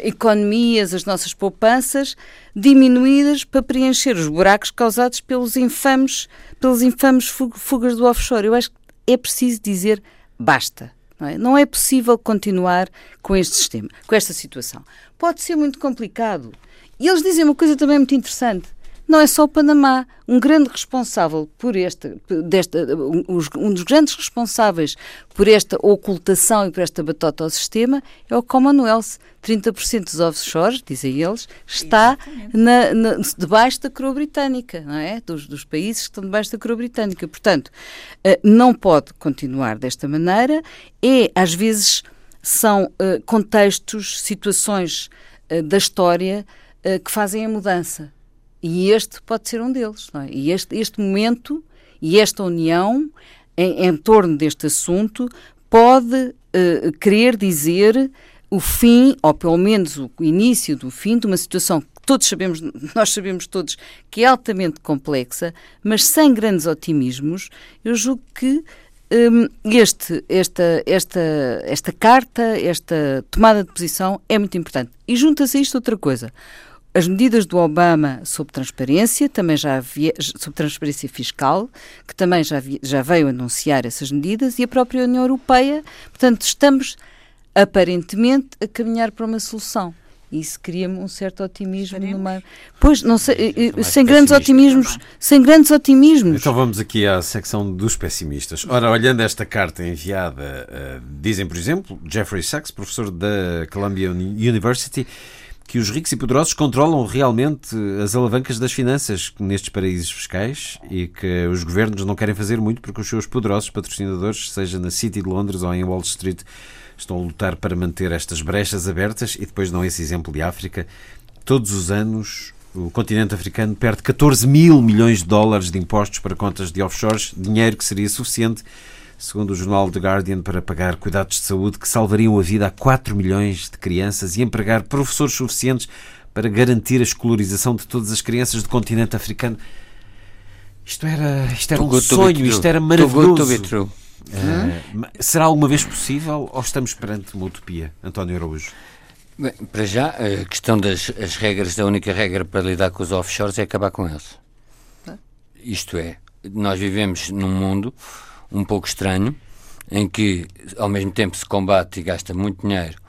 economias, as nossas poupanças diminuídas para preencher os buracos causados pelos infames, pelas infames fugas do offshore. Eu acho que é preciso dizer basta. Não é? não é possível continuar com este sistema, com esta situação. Pode ser muito complicado. E eles dizem uma coisa também muito interessante não é só o Panamá. Um grande responsável por esta, desta, um dos grandes responsáveis por esta ocultação e por esta batota ao sistema é o Commonwealth. 30% dos offshores, dizem eles, está na, na, debaixo da coroa britânica, não é? Dos, dos, países que estão debaixo da coroa britânica. Portanto, eh, não pode continuar desta maneira. É, às vezes, são uh, contextos, situações uh, da história que fazem a mudança. E este pode ser um deles. É? E este, este momento e esta união em, em torno deste assunto pode uh, querer dizer o fim, ou pelo menos o início do fim, de uma situação que todos sabemos, nós sabemos todos que é altamente complexa, mas sem grandes otimismos, eu julgo que um, este, esta, esta, esta carta, esta tomada de posição é muito importante. E junta-se a isto outra coisa. As medidas do Obama sobre transparência, também já havia, sobre transparência fiscal, que também já, já veio anunciar essas medidas, e a própria União Europeia. Portanto, estamos aparentemente a caminhar para uma solução. Isso cria-me um certo otimismo no meio. Pois, não sei, sem grandes otimismos, também. sem grandes otimismos. Então vamos aqui à secção dos pessimistas. Ora, olhando esta carta enviada, uh, dizem, por exemplo, Jeffrey Sachs, professor da Columbia University, que os ricos e poderosos controlam realmente as alavancas das finanças nestes paraísos fiscais e que os governos não querem fazer muito porque os seus poderosos patrocinadores, seja na City de Londres ou em Wall Street, estão a lutar para manter estas brechas abertas e depois não esse exemplo de África. Todos os anos o continente africano perde 14 mil milhões de dólares de impostos para contas de offshores, dinheiro que seria suficiente segundo o jornal The Guardian, para pagar cuidados de saúde que salvariam a vida a 4 milhões de crianças e empregar professores suficientes para garantir a escolarização de todas as crianças do continente africano. Isto era, isto era um sonho, isto era maravilhoso. Uh, será alguma vez possível ou estamos perante uma utopia, António Araújo? Bem, para já, a questão das as regras, a única regra para lidar com os offshores é acabar com eles. Isto é, nós vivemos num mundo um pouco estranho, em que ao mesmo tempo se combate e gasta muito dinheiro.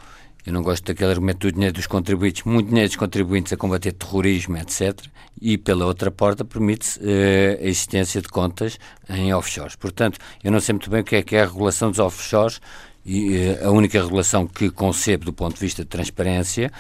Eu não gosto daquele argumento do dinheiro dos contribuintes, muito dinheiro dos contribuintes a combater terrorismo, etc. E pela outra porta permite-se uh, a existência de contas em offshores. Portanto, eu não sei muito bem o que é que é a regulação dos offshores e a única regulação que concebe do ponto de vista de transparência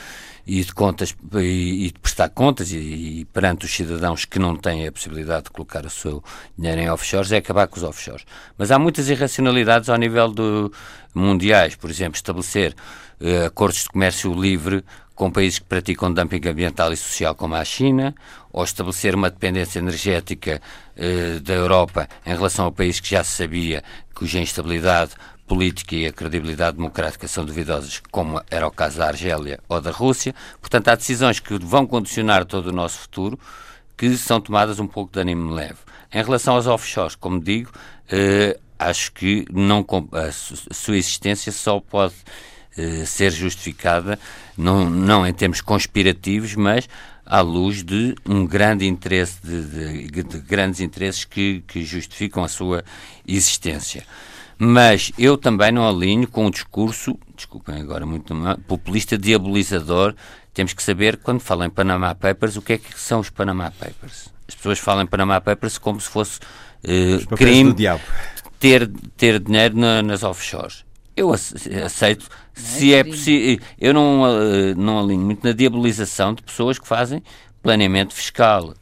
e de contas e, de prestar contas e, e, perante os cidadãos que não têm a possibilidade de colocar o seu dinheiro em offshores é acabar com os offshores. Mas há muitas irracionalidades ao nível do mundiais, por exemplo, estabelecer uh, acordos de comércio livre com países que praticam dumping ambiental e social como a China, ou estabelecer uma dependência energética uh, da Europa em relação a países que já se sabia cuja instabilidade política e a credibilidade democrática são duvidosas, como era o caso da Argélia ou da Rússia. Portanto, há decisões que vão condicionar todo o nosso futuro que são tomadas um pouco de ânimo leve. Em relação aos offshores, como digo, eh, acho que não, a sua existência só pode eh, ser justificada, não, não em termos conspirativos, mas à luz de um grande interesse, de, de, de grandes interesses que, que justificam a sua existência. Mas eu também não alinho com o discurso, desculpem agora muito populista, diabolizador. Temos que saber, quando falam em Panama Papers, o que é que são os Panama Papers. As pessoas falam em Panama Papers como se fosse uh, crime ter, ter dinheiro na, nas offshores. Eu aceito, é se é possível. Eu não, uh, não alinho muito na diabolização de pessoas que fazem planeamento fiscal.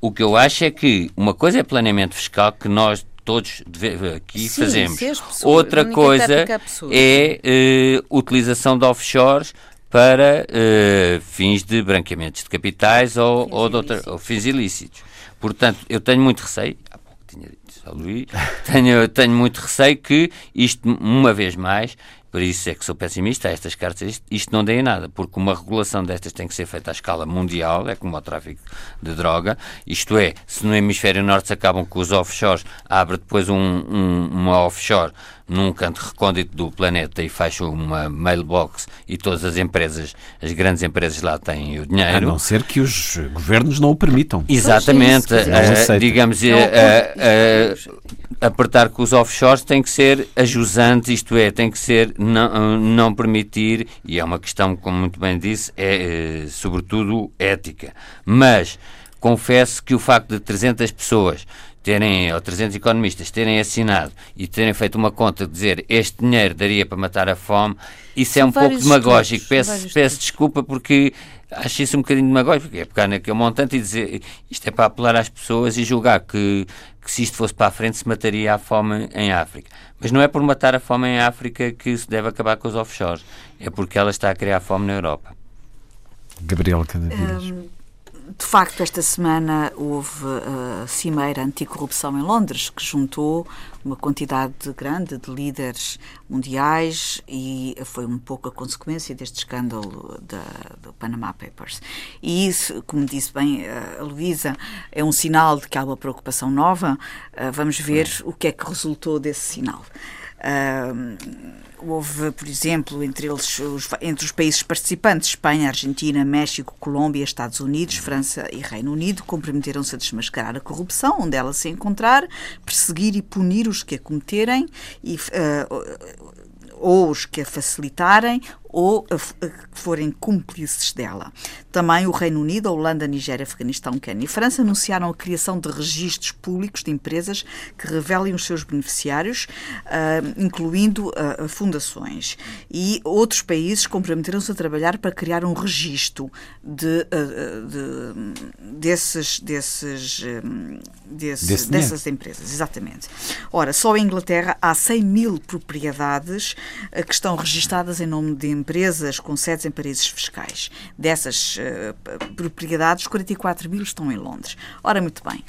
O que eu acho é que uma coisa é planeamento fiscal que nós todos aqui Sim, fazemos. Pessoas, Outra coisa é uh, utilização de offshores para uh, fins de branqueamentos de capitais ou, fins ou, de outra, ou fins ilícitos. Portanto, eu tenho muito receio, há pouco tinha dito ao Luís, tenho, tenho muito receio que isto, uma vez mais, por isso é que sou pessimista estas cartas. Isto, isto não dê em nada, porque uma regulação destas tem que ser feita à escala mundial, é como o tráfico de droga. Isto é, se no hemisfério norte se acabam com os offshores, abre depois um, um, uma offshore num canto recôndito do planeta e fecha uma mailbox e todas as empresas, as grandes empresas lá têm o dinheiro. A não ser que os governos não o permitam. Exatamente. Uh, digamos, uh, uh, apertar com os offshores tem que ser ajusante, isto é, tem que ser não, não permitir, e é uma questão, como muito bem disse, é sobretudo ética. Mas confesso que o facto de 300 pessoas terem, ou 300 economistas terem assinado e terem feito uma conta de dizer este dinheiro daria para matar a fome, isso São é um pouco demagógico. Peço, peço desculpa porque acho isso um bocadinho demagógico, porque é pegar naquele montante e dizer isto é para apelar às pessoas e julgar que, que se isto fosse para a frente se mataria a fome em África. Mas não é por matar a fome em África que se deve acabar com os offshores, é porque ela está a criar fome na Europa. Gabriel Canavilhas. Um de facto, esta semana houve a Cimeira Anticorrupção em Londres, que juntou uma quantidade grande de líderes mundiais e foi um pouco a consequência deste escândalo da, do Panama Papers. E isso, como disse bem a Luísa, é um sinal de que há uma preocupação nova. Ah, vamos ver o que é que resultou desse sinal. Uh, houve, por exemplo, entre, eles, os, entre os países participantes, Espanha, Argentina, México, Colômbia, Estados Unidos, França e Reino Unido, comprometeram-se a desmascarar a corrupção, onde ela se encontrar, perseguir e punir os que a cometerem e, uh, ou os que a facilitarem ou forem cúmplices dela. Também o Reino Unido, a Holanda, Nigéria, Afeganistão, Quênia e França anunciaram a criação de registros públicos de empresas que revelem os seus beneficiários, uh, incluindo uh, fundações. E outros países comprometeram-se a trabalhar para criar um registro de, uh, de desses, desses, desse, dessas empresas. Exatamente. Ora, só em Inglaterra há 100 mil propriedades que estão registadas em nome de empresas com sedes em paraísos fiscais. Dessas uh, propriedades, 44 mil estão em Londres. Ora, muito bem.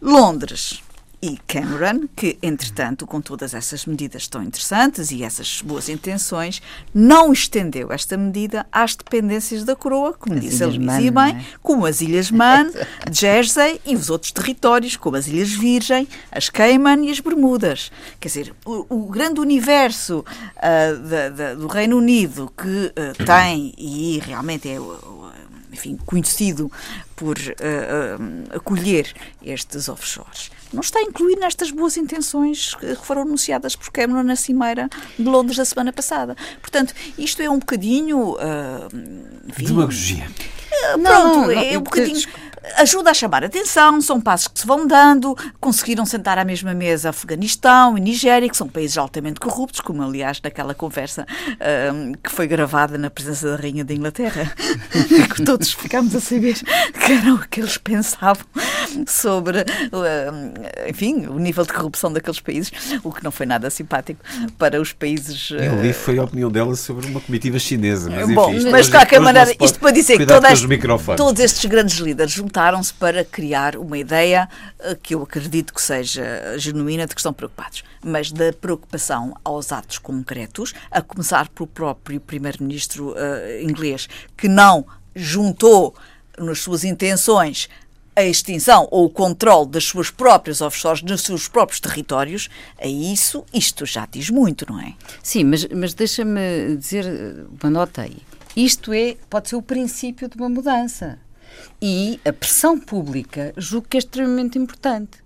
Londres e Cameron, que, entretanto, com todas essas medidas tão interessantes e essas boas intenções, não estendeu esta medida às dependências da coroa, como as disse a Luísa bem, é? como as Ilhas Man, Jersey e os outros territórios, como as Ilhas Virgem, as Cayman e as Bermudas. Quer dizer, o, o grande universo uh, da, da, do Reino Unido que uh, tem, e realmente é enfim, conhecido por uh, acolher estes offshores não está incluído nestas boas intenções que foram anunciadas por Cameron na Cimeira de Londres da semana passada. Portanto, isto é um bocadinho. Uh, enfim, Demagogia. Uh, pronto, não, não, não, é um bocadinho. ajuda a chamar a atenção, são passos que se vão dando, conseguiram sentar à mesma mesa Afeganistão e Nigéria, que são países altamente corruptos, como aliás naquela conversa um, que foi gravada na presença da Rainha da Inglaterra, que todos ficámos a saber que eram o que eles pensavam sobre, um, enfim, o nível de corrupção daqueles países, o que não foi nada simpático para os países. Eu li foi a opinião dela sobre uma comitiva chinesa, mas Bom, enfim, mas de qualquer maneira, isto para dizer que todas, todos, todos estes grandes líderes juntaram-se para criar uma ideia eh, que eu acredito que seja genuína de que estão preocupados, mas da preocupação aos atos concretos, a começar pelo próprio primeiro-ministro uh, inglês, que não juntou nas suas intenções a extinção ou o controle das suas próprias offshores nos seus próprios territórios, a isso isto já diz muito, não é? Sim, mas, mas deixa-me dizer uma nota aí. Isto é, pode ser o princípio de uma mudança. E a pressão pública julgo que é extremamente importante.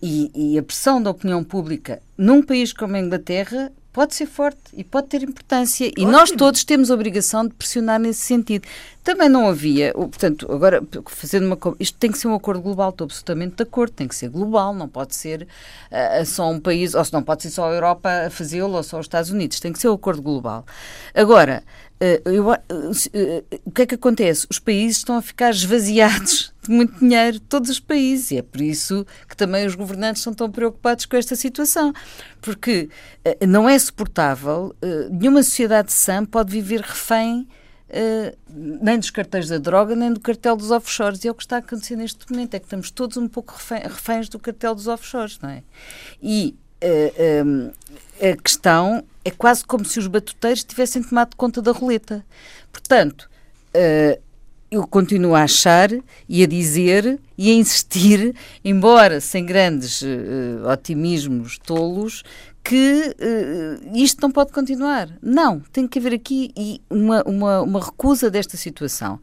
E, e, a pressão da opinião pública num país como a Inglaterra pode ser forte e pode ter importância. Ótimo. E nós todos temos a obrigação de pressionar nesse sentido. Também não havia, portanto, agora fazendo uma. Isto tem que ser um acordo global, estou absolutamente de acordo, tem que ser global, não pode ser uh, só um país, ou se não pode ser só a Europa a fazê-lo ou só os Estados Unidos, tem que ser um acordo global. Agora, uh, eu, uh, o que é que acontece? Os países estão a ficar esvaziados muito dinheiro, todos os países, e é por isso que também os governantes são tão preocupados com esta situação, porque não é suportável, nenhuma sociedade sã pode viver refém Uh, nem dos cartéis da droga, nem do cartel dos offshores. E é o que está a acontecer neste momento, é que estamos todos um pouco reféns do cartel dos offshores, não é? E a questão é quase como se os batuteiros tivessem tomado conta da roleta. Portanto, eu continuo a achar e a dizer e a insistir, embora sem grandes otimismos tolos, que uh, isto não pode continuar. Não, tem que haver aqui uma, uma, uma recusa desta situação.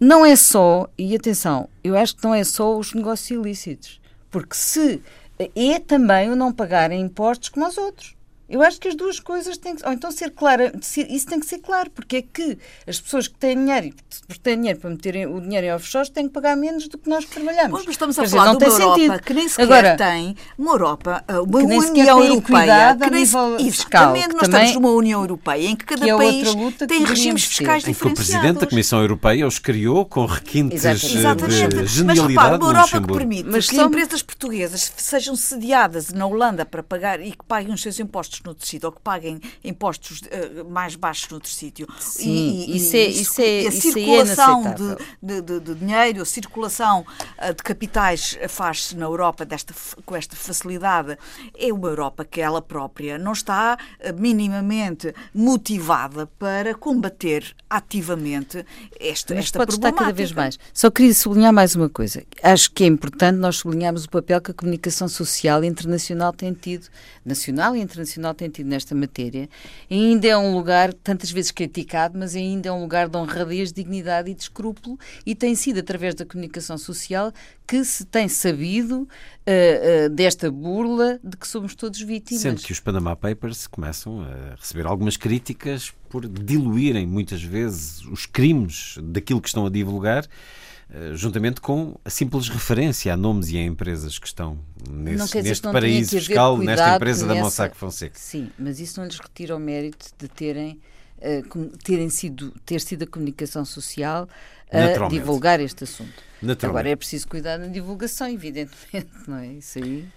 Não é só, e atenção, eu acho que não é só os negócios ilícitos, porque se é também o não pagarem impostos como os outros. Eu acho que as duas coisas têm que. Ou então ser clara. Isso tem que ser claro, porque é que as pessoas que têm dinheiro, porque têm dinheiro para meterem o dinheiro em offshores, têm que pagar menos do que nós que trabalhamos. Pois, mas estamos a Quer falar dizer, de uma Europa sentido. que nem sequer Agora, tem uma Europa, uma União Europeia. Que nem nível fiscal, exatamente, nós estamos numa União Europeia em que cada que é país tem regimes fiscais ter. diferenciados. Em que o Presidente da Comissão Europeia os criou com requintes Exatamente. de genialidade mas, repara, uma Europa que permite mas que são... empresas portuguesas sejam sediadas na Holanda para pagar e que paguem os seus impostos no tecido ou que paguem impostos uh, mais baixos noutro sítio. Sim, e, isso, é, isso, é, a é circulação é de, de, de, dinheiro, a circulação uh, de capitais faz-se na Europa desta, com esta facilidade. É uma Europa que ela própria não está uh, minimamente motivada para combater ativamente esta, Mas esta pode problemática. estar cada vez mais. Só queria sublinhar mais uma coisa. Acho que é importante nós sublinharmos o papel que a comunicação social internacional tem tido, nacional e internacional tem tido nesta matéria ainda é um lugar tantas vezes criticado, mas ainda é um lugar de honradez, dignidade e de escrúpulo, e tem sido através da comunicação social que se tem sabido uh, uh, desta burla de que somos todos vítimas. Sendo que os Panama Papers começam a receber algumas críticas por diluírem muitas vezes os crimes daquilo que estão a divulgar juntamente com a simples referência a nomes e a empresas que estão nesse, neste paraíso fiscal, nesta empresa nessa... da Mossack Fonseca. Sim, mas isso não lhes retira o mérito de terem, uh, terem sido, ter sido a comunicação social a divulgar este assunto. Agora é preciso cuidar na divulgação, evidentemente, não é? Isso aí.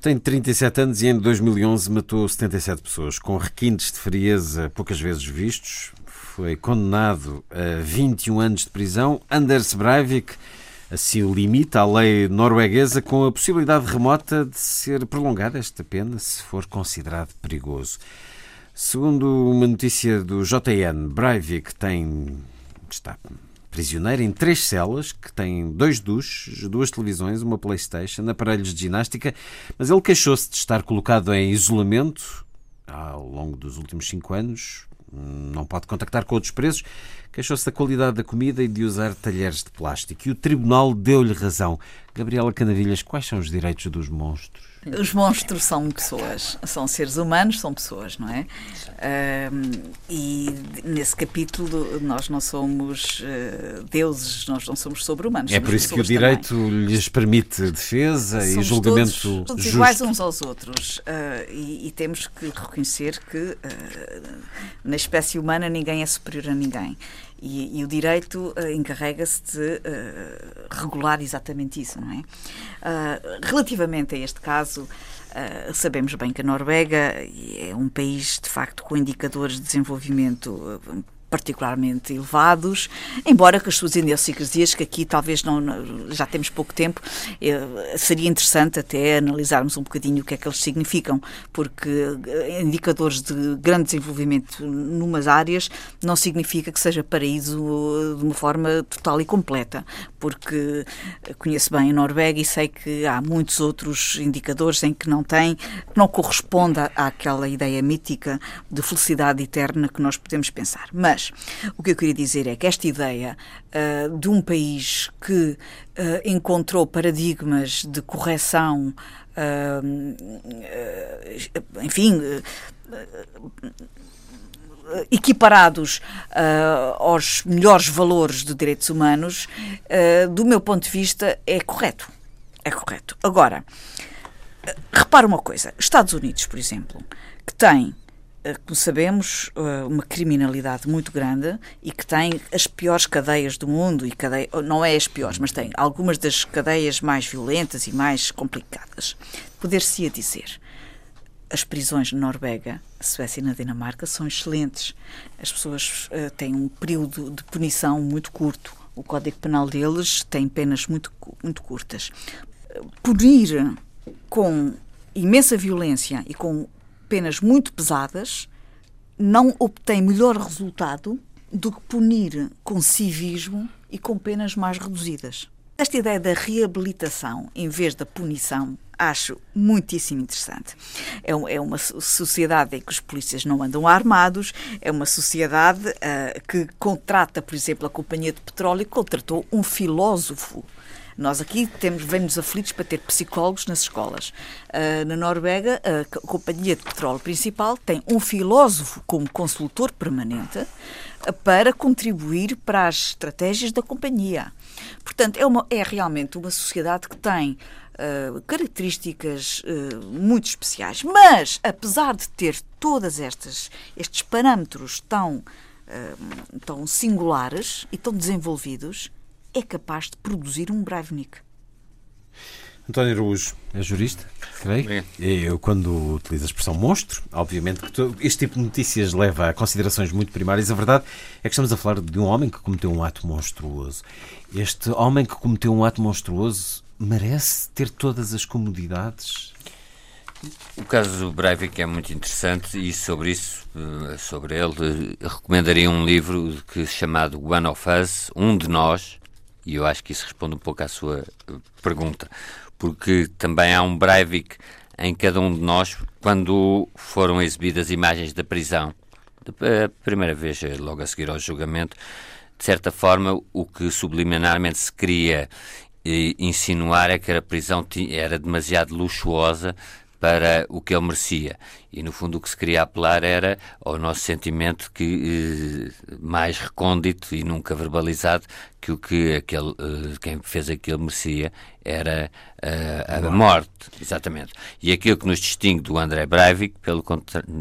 Tem 37 anos e em 2011 matou 77 pessoas, com requintes de frieza poucas vezes vistos, foi condenado a 21 anos de prisão. Anders Breivik assim o limita a lei norueguesa, com a possibilidade remota de ser prolongada esta pena se for considerado perigoso. Segundo uma notícia do JN, Breivik tem, está prisioneiro em três celas que têm dois duches, duas televisões, uma Playstation, aparelhos de ginástica, mas ele queixou-se de estar colocado em isolamento ao longo dos últimos cinco anos, não pode contactar com outros presos, queixou-se da qualidade da comida e de usar talheres de plástico. E o tribunal deu-lhe razão. Gabriela Canavilhas, quais são os direitos dos monstros? Os monstros são pessoas, são seres humanos, são pessoas, não é? Um, e nesse capítulo nós não somos uh, deuses, nós não somos sobre-humanos. É por isso que o direito também. lhes permite defesa somos e julgamento todos, todos justo. iguais uns aos outros. Uh, e, e, temos que reconhecer que uh, na espécie humana ninguém é superior a ninguém. E, e o direito uh, encarrega-se de uh, regular exatamente isso, não é? Uh, relativamente a este caso, sabemos bem que a Noruega é um país, de facto, com indicadores de desenvolvimento particularmente elevados, embora com as suas idiosincrasias, que aqui talvez não, já temos pouco tempo, eh, seria interessante até analisarmos um bocadinho o que é que eles significam, porque eh, indicadores de grande desenvolvimento numas áreas não significa que seja paraíso de uma forma total e completa, porque conheço bem a Noruega e sei que há muitos outros indicadores em que não tem, não corresponde àquela ideia mítica de felicidade eterna que nós podemos pensar. Mas mas o que eu queria dizer é que esta ideia uh, de um país que uh, encontrou paradigmas de correção, uh, enfim equiparados uh, aos melhores valores de direitos humanos, uh, do meu ponto de vista, é correto. É correto. Agora, uh, repara uma coisa: Estados Unidos, por exemplo, que tem como sabemos, eh, uma criminalidade muito grande e que tem as piores cadeias do mundo, e cadeia, não é as piores, mas tem algumas das cadeias mais violentas e mais complicadas. Poder-se-ia dizer, as prisões na Noruega, a Suécia e na Dinamarca são excelentes. As pessoas uh, têm um período de punição muito curto. O Código Penal deles tem penas muito, muito curtas. Punir com imensa violência e com penas muito pesadas não obtém melhor resultado do que punir com civismo e com penas mais reduzidas. Esta ideia da reabilitação em vez da punição acho muitíssimo interessante. É, é uma sociedade em que os polícias não andam armados, é uma sociedade uh, que contrata, por exemplo, a Companhia de Petróleo contratou um filósofo nós aqui temos, vemos aflitos para ter psicólogos nas escolas. Uh, na Noruega, a Companhia de Petróleo Principal tem um filósofo como consultor permanente uh, para contribuir para as estratégias da companhia. Portanto, é, uma, é realmente uma sociedade que tem Uh, características uh, muito especiais. Mas, apesar de ter todas estas estes parâmetros tão, uh, tão singulares e tão desenvolvidos, é capaz de produzir um Breivnik. António Araújo é jurista, creio. Eu, quando utilizo a expressão monstro, obviamente que todo, este tipo de notícias leva a considerações muito primárias. A verdade é que estamos a falar de um homem que cometeu um ato monstruoso. Este homem que cometeu um ato monstruoso merece ter todas as comodidades? O caso do Breivik é muito interessante e sobre isso, eh, sobre ele, recomendaria um livro que chamado One of Us, Um de Nós, e eu acho que isso responde um pouco à sua eh, pergunta, porque também há um Breivik em cada um de nós quando foram exibidas imagens da prisão, a primeira vez, eh, logo a seguir ao julgamento, de certa forma, o que subliminarmente se queria eh, insinuar é que a prisão era demasiado luxuosa para o que ele merecia. E, no fundo, o que se queria apelar era ao nosso sentimento que eh, mais recôndito e nunca verbalizado que o que aquele, eh, quem fez aquilo merecia era eh, a morte. Exatamente. E aquilo que nos distingue do André Breivik, pelo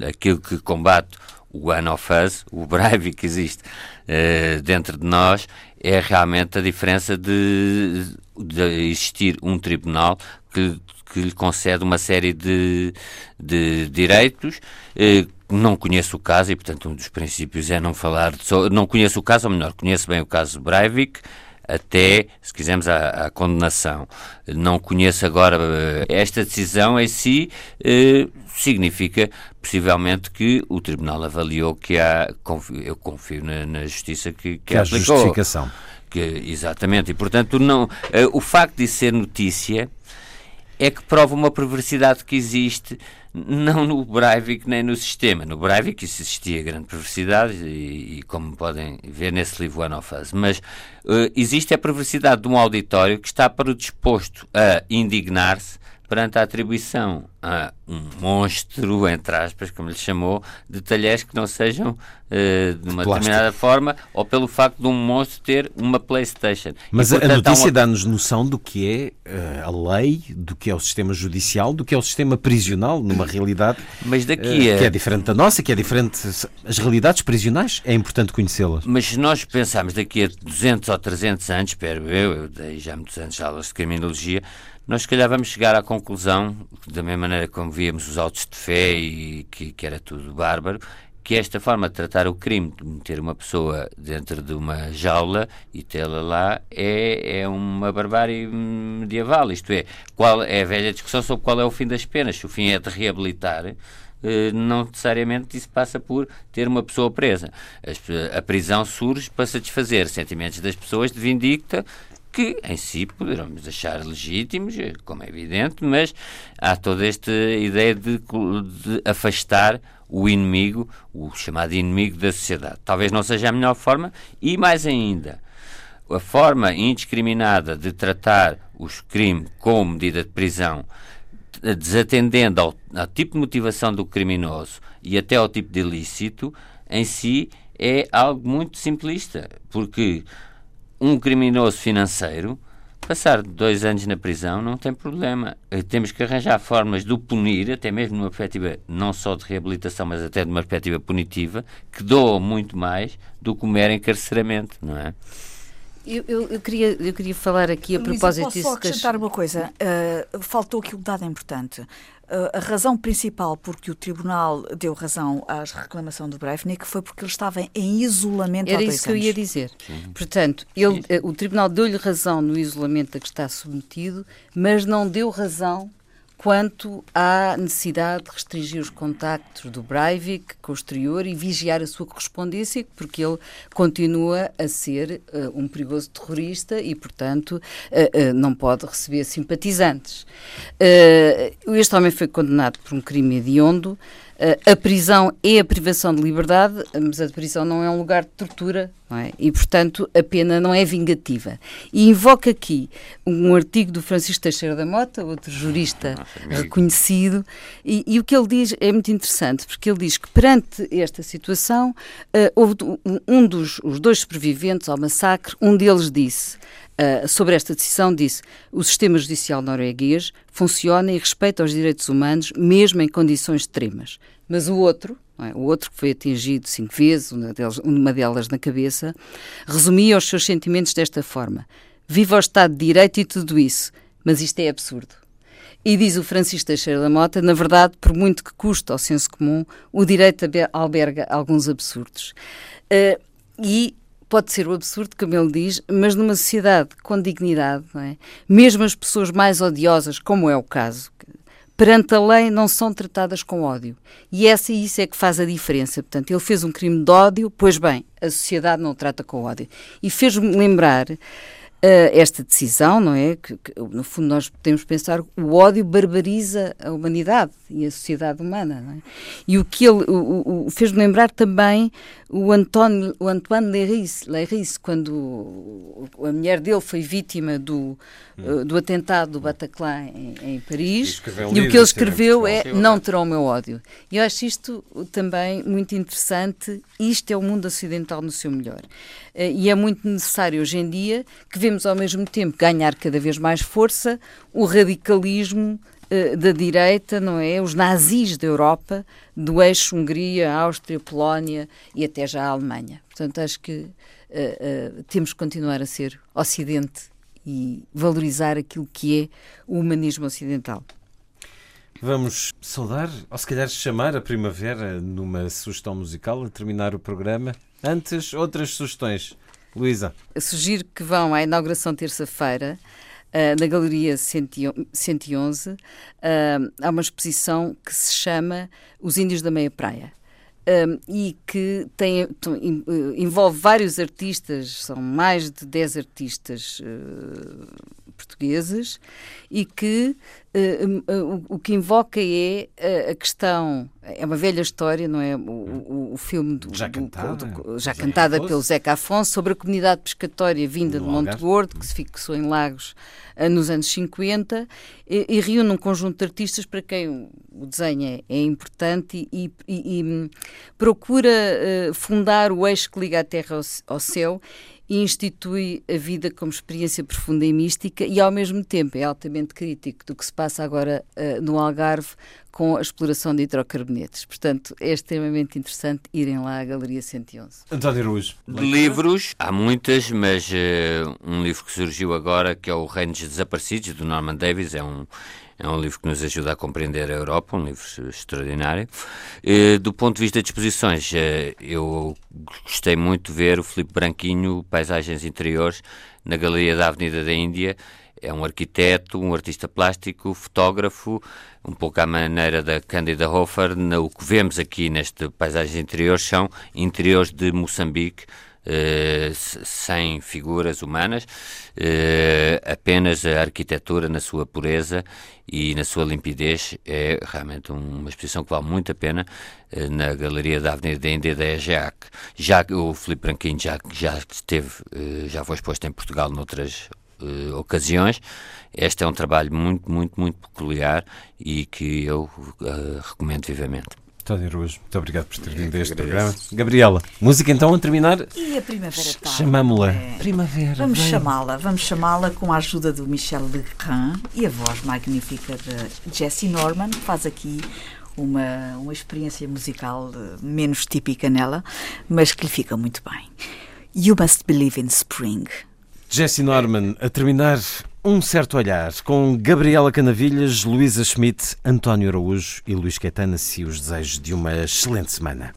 aquilo que combate o One of Us, o Breivik que existe dentro de nós, é realmente a diferença de, de existir um tribunal que que lhe concede uma série de, de direitos. Eh, não conheço o caso e, portanto, um dos princípios é não falar. De, não conheço o caso, ou melhor, conheço bem o caso Breivik, até, se quisermos, a, a, condenação. Não conheço agora eh, esta decisão em si, eh, significa possivelmente que o Tribunal avaliou que há, confio, eu confio na, na justiça que, que, que há aplicou. justificação. Que, exatamente, e portanto não, eh, o facto de ser notícia é que prova uma perversidade que existe não no Breivik nem no sistema. No Breivik existia grande perversidade e, e, como podem ver nesse livro One of Us. Mas uh, existe a perversidade de um auditório que está para o disposto a indignar-se perante a atribuição a um monstro, entre aspas, como lhe chamou, de talheres que não sejam uh, de uma determinada forma ou pelo facto de um monstro ter uma Playstation. Mas e, portanto, a notícia uma... dá-nos noção do que é uh, a lei, do que é o sistema judicial, do que é o sistema prisional, numa realidade Mas daqui uh, a... que é diferente da nossa, que é diferente... As realidades prisionais, é importante conhecê-las. Mas se nós pensarmos daqui a 200 ou 300 anos, espero eu, eu dei já muitos anos aulas de criminologia, nós, se calhar, vamos chegar à conclusão, da mesma maneira como víamos os autos de fé e que, que era tudo bárbaro, que esta forma de tratar o crime, de meter uma pessoa dentro de uma jaula e tê-la lá, é, é uma barbárie medieval. Isto é, qual é a velha discussão sobre qual é o fim das penas. Se o fim é de reabilitar, eh, não necessariamente isso passa por ter uma pessoa presa. A prisão surge para satisfazer sentimentos das pessoas de vindicta que em si poderemos achar legítimos, como é evidente, mas há toda esta ideia de, de afastar o inimigo, o chamado inimigo da sociedade. Talvez não seja a melhor forma e, mais ainda, a forma indiscriminada de tratar os crimes com medida de prisão, desatendendo ao, ao, tipo de motivação do criminoso e até ao tipo de ilícito, em si é algo muito simplista, porque um criminoso financeiro, passar dois anos na prisão não tem problema. Eh, temos que arranjar formas de o punir, até mesmo numa perspectiva não só de reabilitação, mas até de uma perspectiva punitiva, que doa muito mais do que o mero encarceramento, não é? Eu, eu, eu, queria, eu queria falar aqui a Luísa, propósito posso disso. Só acrescentar uma coisa. Uh, faltou aqui um dado importante. Uh, a razão principal por que o Tribunal deu razão à reclamação do Breivnik foi porque ele estava em isolamento Era há dois isso que eu ia dizer. Sim. Portanto, ele, uh, o Tribunal deu-lhe razão no isolamento a que está submetido, mas não deu razão quanto à necessidade de restringir os contactos do Breivik com o exterior e vigiar a sua correspondência, porque ele continua a ser uh, um perigoso terrorista e, portanto, uh, uh, não pode receber simpatizantes. este homem foi condenado por um crime hediondo. A prisão é a privação de liberdade, mas a prisão não é um lugar de tortura, é? E, portanto, a pena não é vingativa. E invoca aqui um artigo do Francisco Teixeira da Mota, outro jurista reconhecido, e, e, o que ele diz é muito interessante, porque ele diz que perante esta situação, uh, houve um dos os dois sobreviventes ao massacre, um deles disse. Uh, sobre esta decisão, disse: o sistema judicial norueguês funciona e respeita os direitos humanos, mesmo em condições extremas. Mas o outro, é? o outro que foi atingido cinco vezes, uma delas, uma delas na cabeça, resumia os seus sentimentos desta forma: Viva o Estado de Direito e tudo isso, mas isto é absurdo. E diz o Francisco Teixeira da Mota, na verdade, por muito que custe ao senso comum, o direito alberga alguns absurdos. Uh, e pode ser o absurdo, como ele diz, mas numa sociedade com dignidade, é? mesmo as pessoas mais odiosas, como é o caso, perante a lei não são tratadas com ódio. E essa isso é que faz a diferença. Portanto, ele fez um crime de ódio, pois bem, a sociedade não o trata com ódio. E fez-me lembrar esta decisão, não é? Que, que, no fundo, nós podemos pensar o ódio barbariza a humanidade e a sociedade humana, é? E o que ele fez-me lembrar também o, António, o Antoine Leiris, Leiris, quando a mulher dele foi vítima do, hum. do atentado do Bataclan em, em Paris, e, e o que ele escreveu é Não terão o meu ódio. E eu acho isto também muito interessante. Isto é o mundo ocidental no seu melhor. Uh, e é muito necessário hoje em dia que vemos ao mesmo tempo ganhar cada vez mais força o radicalismo uh, da direita, não é? Os nazis da Europa, do eixo Hungria, Áustria, Polónia e até já a Alemanha. Portanto, acho que uh, temos que continuar a ser Ocidente e valorizar aquilo que é o humanismo ocidental. Vamos saudar, ou se calhar chamar a primavera numa sugestão musical a terminar o programa. Antes, outras sugestões. Luísa. Sugiro que vão à inauguração terça-feira. Uh, na Galeria 111, uh, há uma exposição que se chama Os Índios da Meia Praia. Um, e que tem, envolve vários artistas, são mais de 10 artistas uh, portugueses, e que uh, o, que invoca é a questão. É uma velha história, não é? O, o, o filme do, já cantada, do, já cantada pelo Zeca Afonso sobre a comunidade pescatória vinda de Monte Gordo, que se fixou em Lagos nos anos 50 e, e, reúne um conjunto de artistas para quem o desenho é, é importante e, e, e hum, procura uh, fundar o eixo que liga a Terra ao, ao céu e institui a vida como experiência profunda e mística e, ao mesmo tempo, é altamente crítico do que se passa agora uh, no Algarve com a exploração de hidrocarbonetos. Portanto, é extremamente interessante irem lá à Galeria 111. António Araújo. Livros, há muitas, mas uh, um livro que surgiu agora, que é o Reino dos Desaparecidos, do Norman Davis, é um, é um livro que nos ajuda a compreender a Europa, um livro extraordinário. Do ponto de vista de exposições, eh, eu gostei muito de ver o Filipe Branquinho, Paisagens Interiores, na Galeria da Avenida da Índia. É um arquiteto, um artista plástico, fotógrafo, um pouco à maneira da Cândida Hofer. O que vemos aqui neste Paisagens Interiores são interiores de Moçambique, sem figuras humanas, uh, apenas a arquitetura na sua pureza e na sua limpidez é realmente uma exposição que vale muito a pena uh, na Galeria da Avenida da Índia da EGEAC. Já o Filipe Branquinho já, já esteve, já foi exposto em Portugal noutras ocasiões. Este é um trabalho muito, muito, muito peculiar e que eu recomendo vivamente. António Araújo, muito obrigado por ter vindo a este programa. Gabriela, música então a terminar. E a Primavera Ch Chamamos-la é. Primavera. Vamos chamá-la, vamos chamá-la com a ajuda do Michel Legrand e a voz magnífica de Jessie Norman, que faz aqui uma, uma experiência musical eh, menos típica nela, mas que lhe fica muito bem. You Must Believe in Spring. Jessie Norman, a terminar um certo olhar com Gabriela Canavilhas, Luísa Schmidt, António Araújo e Luís Caetano, e os desejos de uma excelente semana.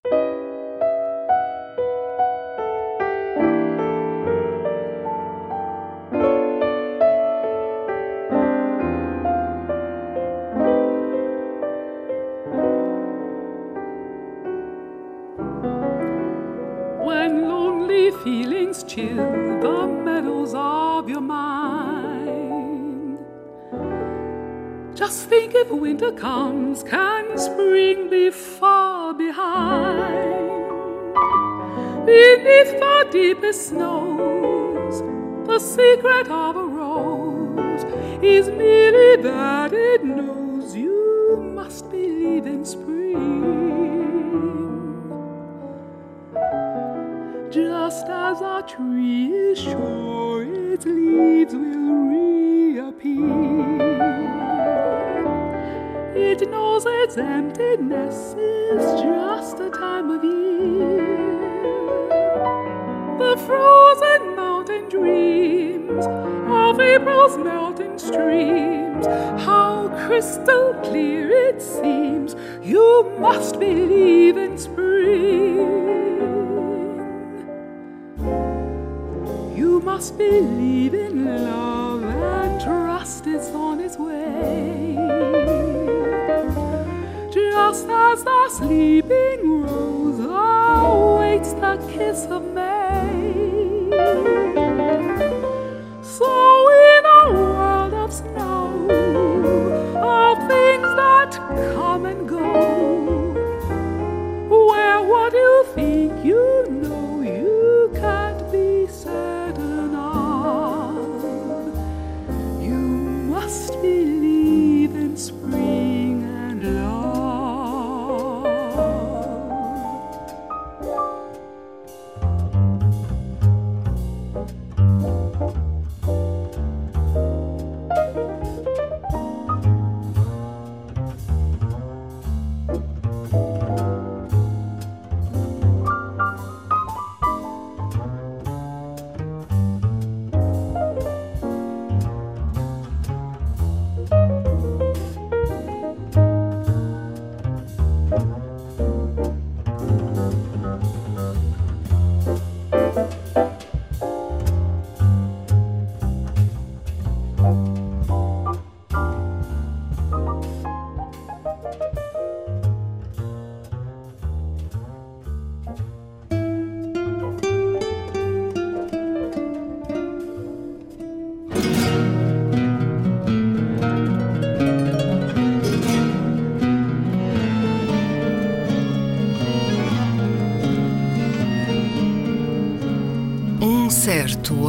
Think if winter comes, can spring be far behind? Beneath the deepest snows, the secret of a rose is merely that it knows you must believe in spring. Just as a tree is sure its leaves will reappear. It knows its emptiness is just a time of year. The frozen mountain dreams of April's melting streams. How crystal clear it seems. You must believe in spring. You must believe in love and trust it's on its way just as the sleeping rose awaits the kiss of May.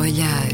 Olhar.